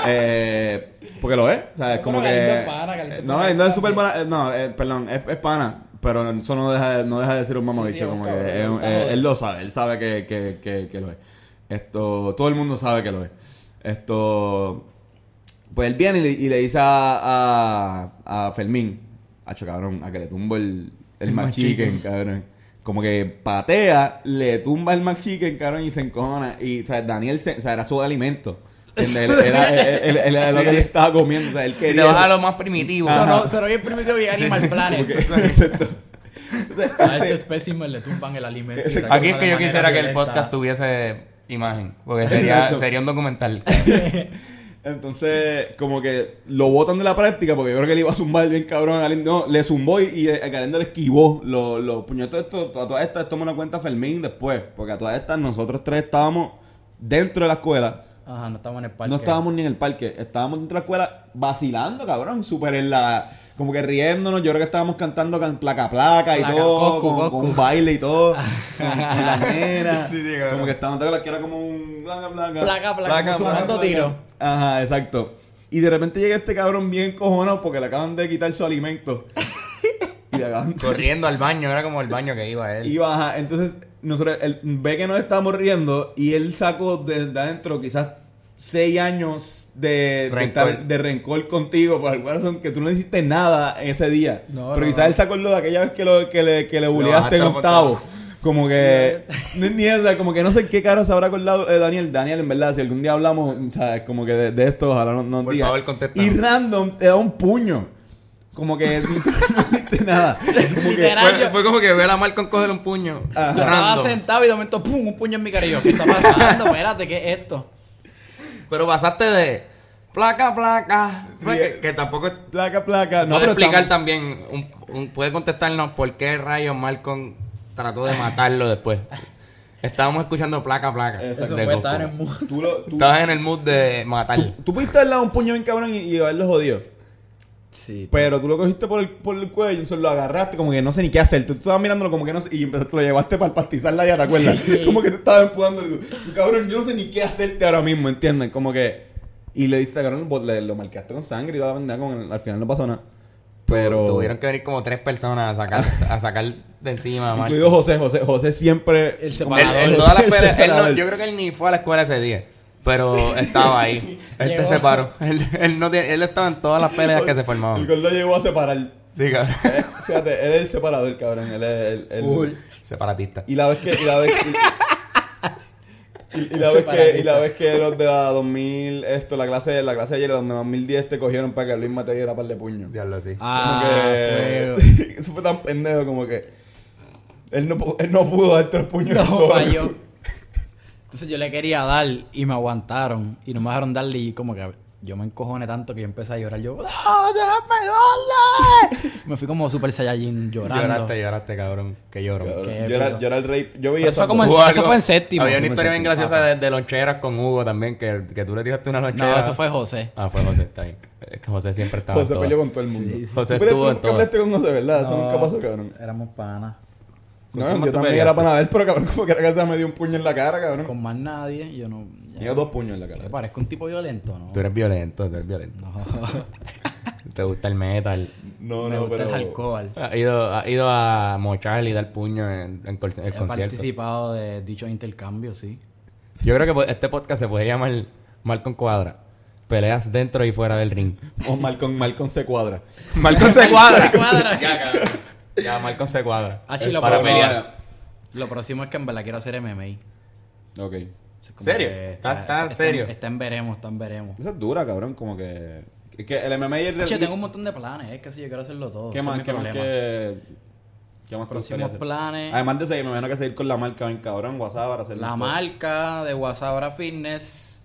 eh, porque lo es, o sea, es como que... Es pana, no. Galindo es súper buena, eh, no, eh, perdón, es, es pana. Pero eso no deja, no deja de ser un mamabicho, Sí, sí, es un como que cabrón, eh, él lo sabe, él sabe que, que, que, que lo es. Esto, todo el mundo sabe que lo es. Esto, pues él viene y le, y le dice a, a, a Fermín, hacho cabrón, a que le tumbo el, el, El McChicken, cabrón. Como que patea, le tumba el McChicken, cabrón, y se encojona. Y, o sea, Daniel, se- o sea, era su alimento. Era, él- él- él era lo que él estaba comiendo. O sea, él Si quería. te vas a lo más primitivo. Sonó, sonó bien primitivo bien Animal Planet. Exacto. A este espécimen le tumban el alimento. y Aquí es toma que yo quisiera que el podcast tuviese imagen. Porque sería, sería un documental. Entonces, como que lo botan de la práctica porque yo creo que le iba a zumbar bien cabrón a Galindo. No, le zumbó y, y a Galindo le esquivó los los puñetos. Esto, a todas estas, esto me lo cuenta Fermín después. Porque a todas estas, nosotros tres estábamos dentro de la escuela Ajá, no estamos en el parque. No estábamos ni en el parque, estábamos dentro de la escuela vacilando, cabrón, súper en la... Como que riéndonos, yo creo que estábamos cantando can- placa placa y Placa, todo, coscu, con, coscu. con un baile y todo, con, con la nena, Sí, sí, como que estábamos que era como un placa placa. Placa, placa, sumando placa. tiros. Ajá, exacto. Y de repente llega este cabrón bien cojonado porque le acaban de quitar su alimento. y le acaban de Corriendo al baño, era como el baño que iba él. y baja, entonces nosotros, él ve que nos estábamos riendo y él sacó desde adentro quizás seis años de de, Rencor. estar- de rencor contigo por alguna razón que tú no hiciste nada ese día. No, Pero no, quizás no. él sacó lo de aquella vez que, lo, que le, que le bulleaste en octavo. Como que, ni, ni esa, como que no sé qué caro se habrá acordado eh, Daniel. Daniel, en verdad, si algún día hablamos, ¿sabes? Como que de, de esto, ojalá nos, nos Por diga. favor. Y random te da un puño. Como que nada. Como que, Literal. Fue, fue como que ve a la Malcolm coger un puño. Yo estaba sentado y de momento, ¡pum! Un puño en mi yo, ¿qué está pasando? Espérate, ¿qué es esto? Pero pasaste de placa, placa. Que, que tampoco. placa, placa. No, puede pero explicar estamos- también. Un, un- puede contestarnos por qué rayos Malcolm trató de matarlo después. Estábamos escuchando placa, placa. Exacto. Eso fue estar en el mundo. Tú lo, tú, Estabas en el mood de matar. tú, tú pudiste darle un puño bien cabrón y, y haberlo jodido. Sí. Pero tú lo cogiste por el, por el cuello, entonces lo agarraste como que no sé ni qué hacer. Tú, tú estabas mirándolo como que no sé, y empezaste, lo llevaste para pastizarla ya, ¿te acuerdas? Sí. Como que te estabas empujando. y tú, tú, cabrón, yo no sé ni qué hacerte ahora mismo, ¿entienden? Como que... Y le diste, cabrón, le- lo marcaste con sangre y toda la pendeja, con el- al final no pasó nada. Pero... Tuvieron que venir como tres personas a sacar, a sacar de encima. Incluido José, José, José siempre... El como- Él, separador. todas las peleas, él no- yo creo que él ni fue a la escuela ese día. Pero estaba ahí. Él te separó. Él, él, no tiene- él estaba en todas las peleas que se El formaban. gordo llegó a separar. Sí, cabrón. Eh, Fíjate, él es el separador, cabrón. Él es el... el-. Separatista. Y la vez que... Y la vez, y, y- y la vez que, y la vez que los de la 2000, esto, la clase, la clase de ayer, donde 2010 te cogieron para que Luis Mateo diera par de puños. Diablo, sí. Como Ah, que, fue- eso fue tan pendejo como que él no, pu- él no pudo dar tres puños No, solo. falló. Entonces yo le quería dar y me aguantaron y no me dejaron darle y como que yo me encojoné tanto que yo empecé a llorar. Yo, ¡No, déjame darle! Me fui como Super Saiyajin llorando. Lloraste, lloraste, cabrón. Que lloro. Era el rey. Yo Pero veía eso como en- eso fue en séptimo. Había una historia bien graciosa de, de loncheras con Hugo también, que, que tú le tiraste una lonchera. No, eso fue José. Ah, fue José, está bien. Es que José siempre estaba. José peleó con todo el mundo. Sí, sí. José Tú peleaste- estuvo en tú todo. hablaste con José, ¿verdad? Eso No, nunca pasó, cabrón. Éramos panas. No, yo también peleaste? era para ver, pero cabrón, como que era que se me dio un puño en la cara, cabrón. Con más nadie, yo no. Tenía dos puños en la cara. Parezco un tipo violento, ¿no? Tú eres violento, tú eres violento. No. Te gusta el metal. No, me no, gusta pero. el alcohol. Ha ido, ha ido a mochar y dar puño en, en el He concierto. participado de dichos intercambios, sí. Yo creo que este podcast se puede llamar Malcolm Cuadra. Peleas dentro y fuera del ring. O Malcolm, Malcolm se cuadra. Malcolm se cuadra. Se cuadra. ya, cabrón. Ya, Malcolm se cuadra. Ah, sí, lo Para próximo- pelear. Lo próximo es que en verdad quiero hacer MMA. Ok. Es ¿Serio? que ¿Está- está en serio? Está en veremos, está en veremos. Esa es dura, cabrón. Como que. Es que el MMA y el. Che, tengo un montón de planes, es que sí, yo quiero hacerlo todo. ¿Qué ese más? ¿Qué más? problema. ¿Qué, ¿Qué más Próximos hacer? planes. Además de seguir, me imagino que seguir con la marca bien cabrón, WhatsApp para hacer La todo. marca de WhatsApp Fitness,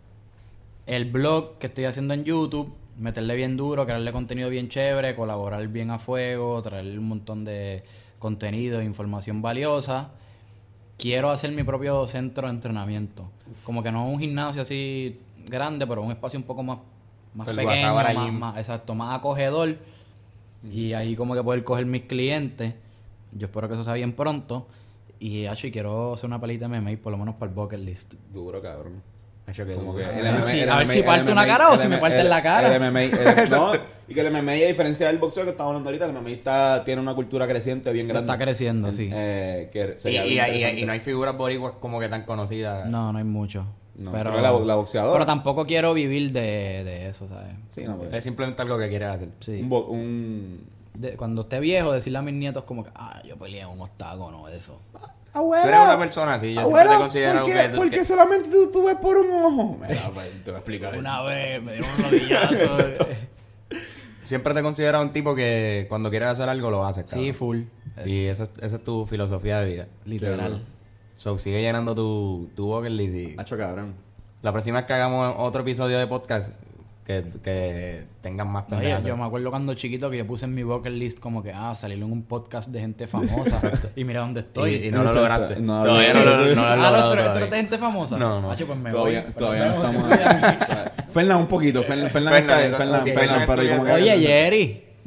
el blog que estoy haciendo en YouTube, meterle bien duro, crearle contenido bien chévere, colaborar bien a fuego, traer un montón de contenido e información valiosa. Quiero hacer mi propio centro de entrenamiento. Como que no un gimnasio así grande, pero un espacio un poco más, más El pequeño, más, exacto, más acogedor. Y ahí como que poder coger mis clientes. Yo espero que eso sea bien pronto. Y, y quiero hacer una pelita de MMA, por lo menos para el bucket list. Duro, cabrón. Hecho que Como que duro. el A ver MMA si- el a ver MMA si parte una cara o si me MMA parte en la cara. El MMA, el- no, y que el MMA, a diferencia del boxeo que estamos hablando ahorita, el MMA está, tiene una cultura creciente bien grande. Está creciendo, sí. Eh, que Y, sería y- y- y no hay figuras boricuas como que tan conocidas. No, no hay mucho. No, pero, la- la boxeadora. Pero tampoco quiero vivir de, de eso, ¿sabes? Sí, no, pues, Es simplemente algo que quieres hacer. Sí. un, bo- un... De- cuando esté viejo, decirle a mis nietos como que, ah, yo peleé en un octágono eso. Abuela, Tú eres una persona así, yo siempre abuela, te considero ¿por qué, que- por qué que- solamente tú, tú ves por un ojo? Mira, pues, te voy a explicar. Una vez me dieron un rodillazo. Siempre te considero un tipo que cuando quieres hacer algo lo haces, cabrón. sí, full. Y esa es, esa es tu filosofía de vida. literal. So, sigue llenando tu, tu bucket list y Hacho, cabrón. la próxima vez que hagamos otro episodio de podcast, que, que tengan más Oye, pendejas. yo me acuerdo cuando chiquito que yo puse en mi bucket list como que, ah, salir en un podcast de gente famosa. y mira dónde estoy. Y, y no lo Exacto. lograste. No, todavía no, no, lo- no, no lo ah, no, logrado ¿tú eres- de gente famosa? No, no. Hacho, pues me Todavía, voy. todavía no Nos estamos. Fernan un poquito, Fernan, Fernan Fernan, Fernan, Fernan.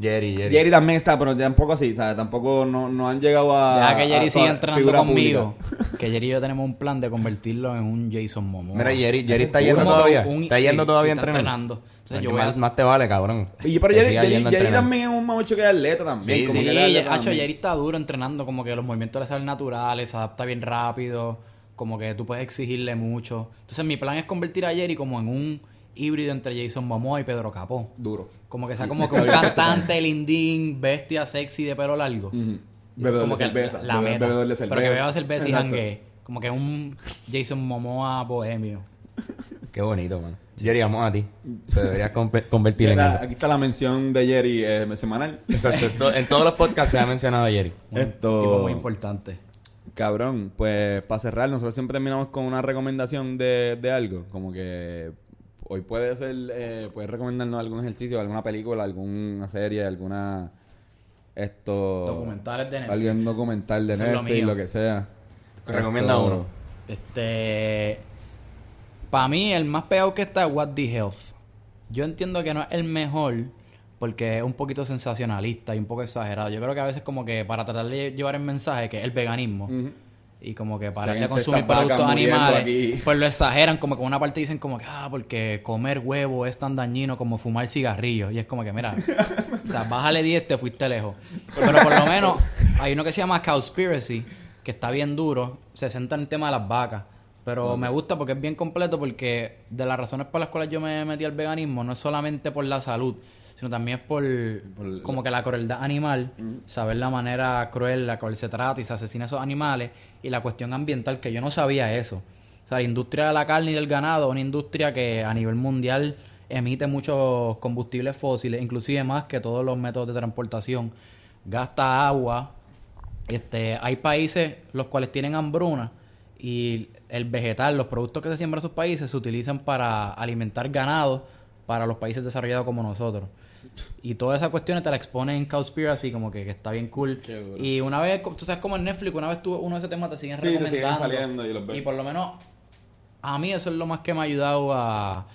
Jerry, Jerry. Jerry también está, pero tampoco así, sea, tampoco no, no han llegado a. Deja que Jerry a- entrenando figura conmigo. pública. Que Jerry y yo tenemos un plan de convertirlo en un Jason Momoa. Mira, Jerry, Jerry está yendo todavía. un- está sí, yendo todavía sí, está entrenando. Yo voy a más, te vale, cabrón. Y pero Jerry, Jerry, también es un macho que es atleta también. Sí, como sí. que atleta Hacho, también. Jerry está duro entrenando, como que los movimientos le salen naturales, se adapta bien rápido, como que tú puedes exigirle mucho. Entonces mi plan es convertir a Jerry como en un híbrido entre Jason Momoa y Pedro Capó. Duro. Como que sea como que un cantante lindín, bestia sexy de pelo largo. Y Bebedor como de que cerveza. la bebe- meta. bebedor de cerveza. Pero que beba cerveza y jangue. Como que un Jason Momoa bohemio. Qué bonito, man. Jerry, vamos a ti. Te deberías conver- convertir en eso. aquí está la mención de Jerry eh, semanal. Exacto. En to- En todos los podcasts se ha mencionado a Jerry. Un Esto- tipo muy importante. Cabrón, pues para cerrar, nosotros siempre terminamos con una recomendación de, de algo. Como que hoy puede ser, eh, puedes recomendarnos algún ejercicio, alguna película, alguna serie, alguna. Esto. Documentales de Netflix. Algún documental de Eso es lo Netflix, mío. lo, que sea. Recomienda Esto- uno. Este. Para mí, el más pegado que está es What the Health. Yo entiendo que no es el mejor porque es un poquito sensacionalista y un poco exagerado. Yo creo que a veces, como que para tratar de llevar el mensaje, que es el veganismo. Y como que para O sea, de consumir productos animales, aquí. pues lo exageran. Como que una parte dicen, como que, ah, porque comer huevo es tan dañino como fumar cigarrillos. Y es como que, mira, o sea, bájale 10, te fuiste lejos. Pero por lo menos, hay uno que se llama Cowspiracy, que está bien duro, se centra en el tema de las vacas. Pero me gusta porque es bien completo porque de las razones por las cuales yo me metí al veganismo no es solamente por la salud, sino también es por, Por como que la crueldad animal, saber la manera cruel la cual se trata y se asesina a esos animales y la cuestión ambiental que yo no sabía eso. O sea, la industria de la carne y del ganado es una industria que a nivel mundial emite muchos combustibles fósiles, inclusive más que todos los métodos de transportación. Gasta agua, este, hay países los cuales tienen hambruna y el vegetal, los productos que se siembran en esos países se utilizan para alimentar ganado para los países desarrollados como nosotros. Y todas esas cuestiones te las exponen en Cowspiracy como que, que está bien cool. Y una vez, tú sabes como en Netflix, una vez tú uno de esos temas te siguen Sí, te siguen saliendo y los ves. Y por lo menos a mí eso es lo más que me ha ayudado a,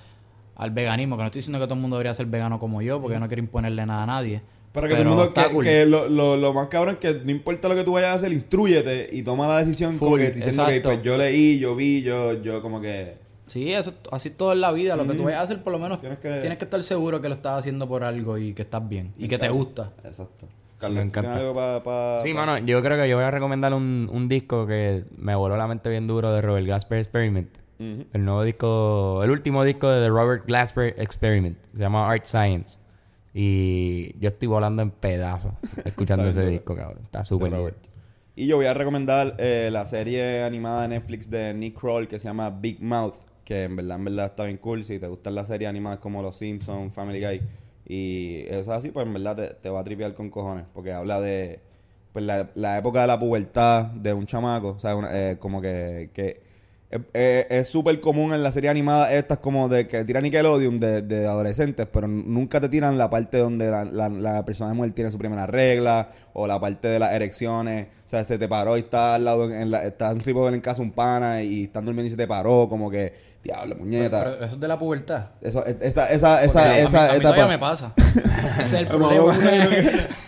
al veganismo. Que no estoy diciendo que todo el mundo debería ser vegano como yo, porque yo no quiero imponerle nada a nadie. Pero que todo el mundo, que, cool. que lo, lo, lo más cabrón es que no importa lo que tú vayas a hacer, instruyete y toma la decisión como Full, que diciendo que exacto. pues yo leí, yo vi, yo, yo como que... Sí, eso, así todo en la vida. Lo que tú vayas a hacer, por lo menos Tienes tienes que- estar seguro que lo estás haciendo por algo y que estás bien. Y que te gusta. Exacto. Carlos, Me ¿tienes encanta. algo pa- pa- Sí, pa- mano, yo creo que yo voy a recomendar un, un disco que me voló la mente bien duro de Robert Glasper Experiment. El nuevo disco, el último disco de The Robert Glasper Experiment. Se llama Art Science. Y yo estoy volando en pedazos escuchando ese disco, cabrón. Está súper. Y yo voy a recomendar eh, la serie animada de Netflix de Nick Kroll que se llama Big Mouth, que en verdad, en verdad está bien cool. Si te gustan las series animadas como Los Simpsons, Family Guy y eso es así, pues en verdad te, te va a tripear con cojones, porque habla de pues, la, la época de la pubertad de un chamaco, o sea, una- eh, como que... que es- es súper común en la serie animada estas como de que tiran Nickelodeon de, de adolescentes, pero nunca te tiran la parte donde la, la, la persona de mujer tiene su primera regla o la parte de las erecciones. O sea, se te paró y está al lado, en la, está un tipo en casa un pana y están durmiendo y se te paró, como que, diablo, muñeca. Pero eso es de la pubertad. eso, es- esa, esa, Porque esa, a mí- esa a mí etapa. todavía me pasa. Ese es el problema.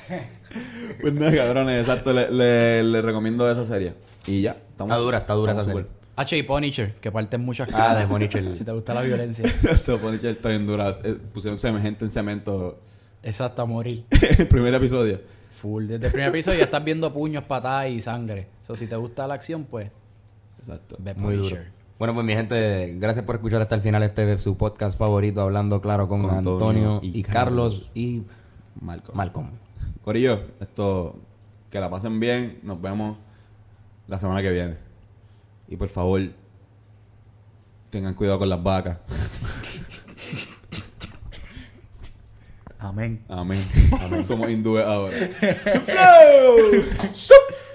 Pues nada, cabrones, exacto, le, le, le recomiendo esa serie. Y ya, estamos. Está dura, está dura esa serie. H y Punisher, que parten muchas Ah, caras. de Punisher. Si te gusta la violencia. Esto, Punisher está bien dura. Eh, Pusieron gente en cemento. Exacto, a morir. el primer episodio. Full. Desde el primer episodio ya estás viendo puños, patadas y sangre. So, si te gusta la acción, pues Exacto. ve Muy duro. Punisher. Bueno, pues mi gente, gracias por escuchar hasta el final este su podcast favorito, hablando claro con, Con Antonio, Antonio y, y Carlos, Carlos. y Malcolm. Malcolm. Corillo, esto, que la pasen bien. Nos vemos la semana que viene. Y por favor, tengan cuidado con las vacas. Amén. Amén. Somos hindúes ahora. ¡Suflo! ¡Sup!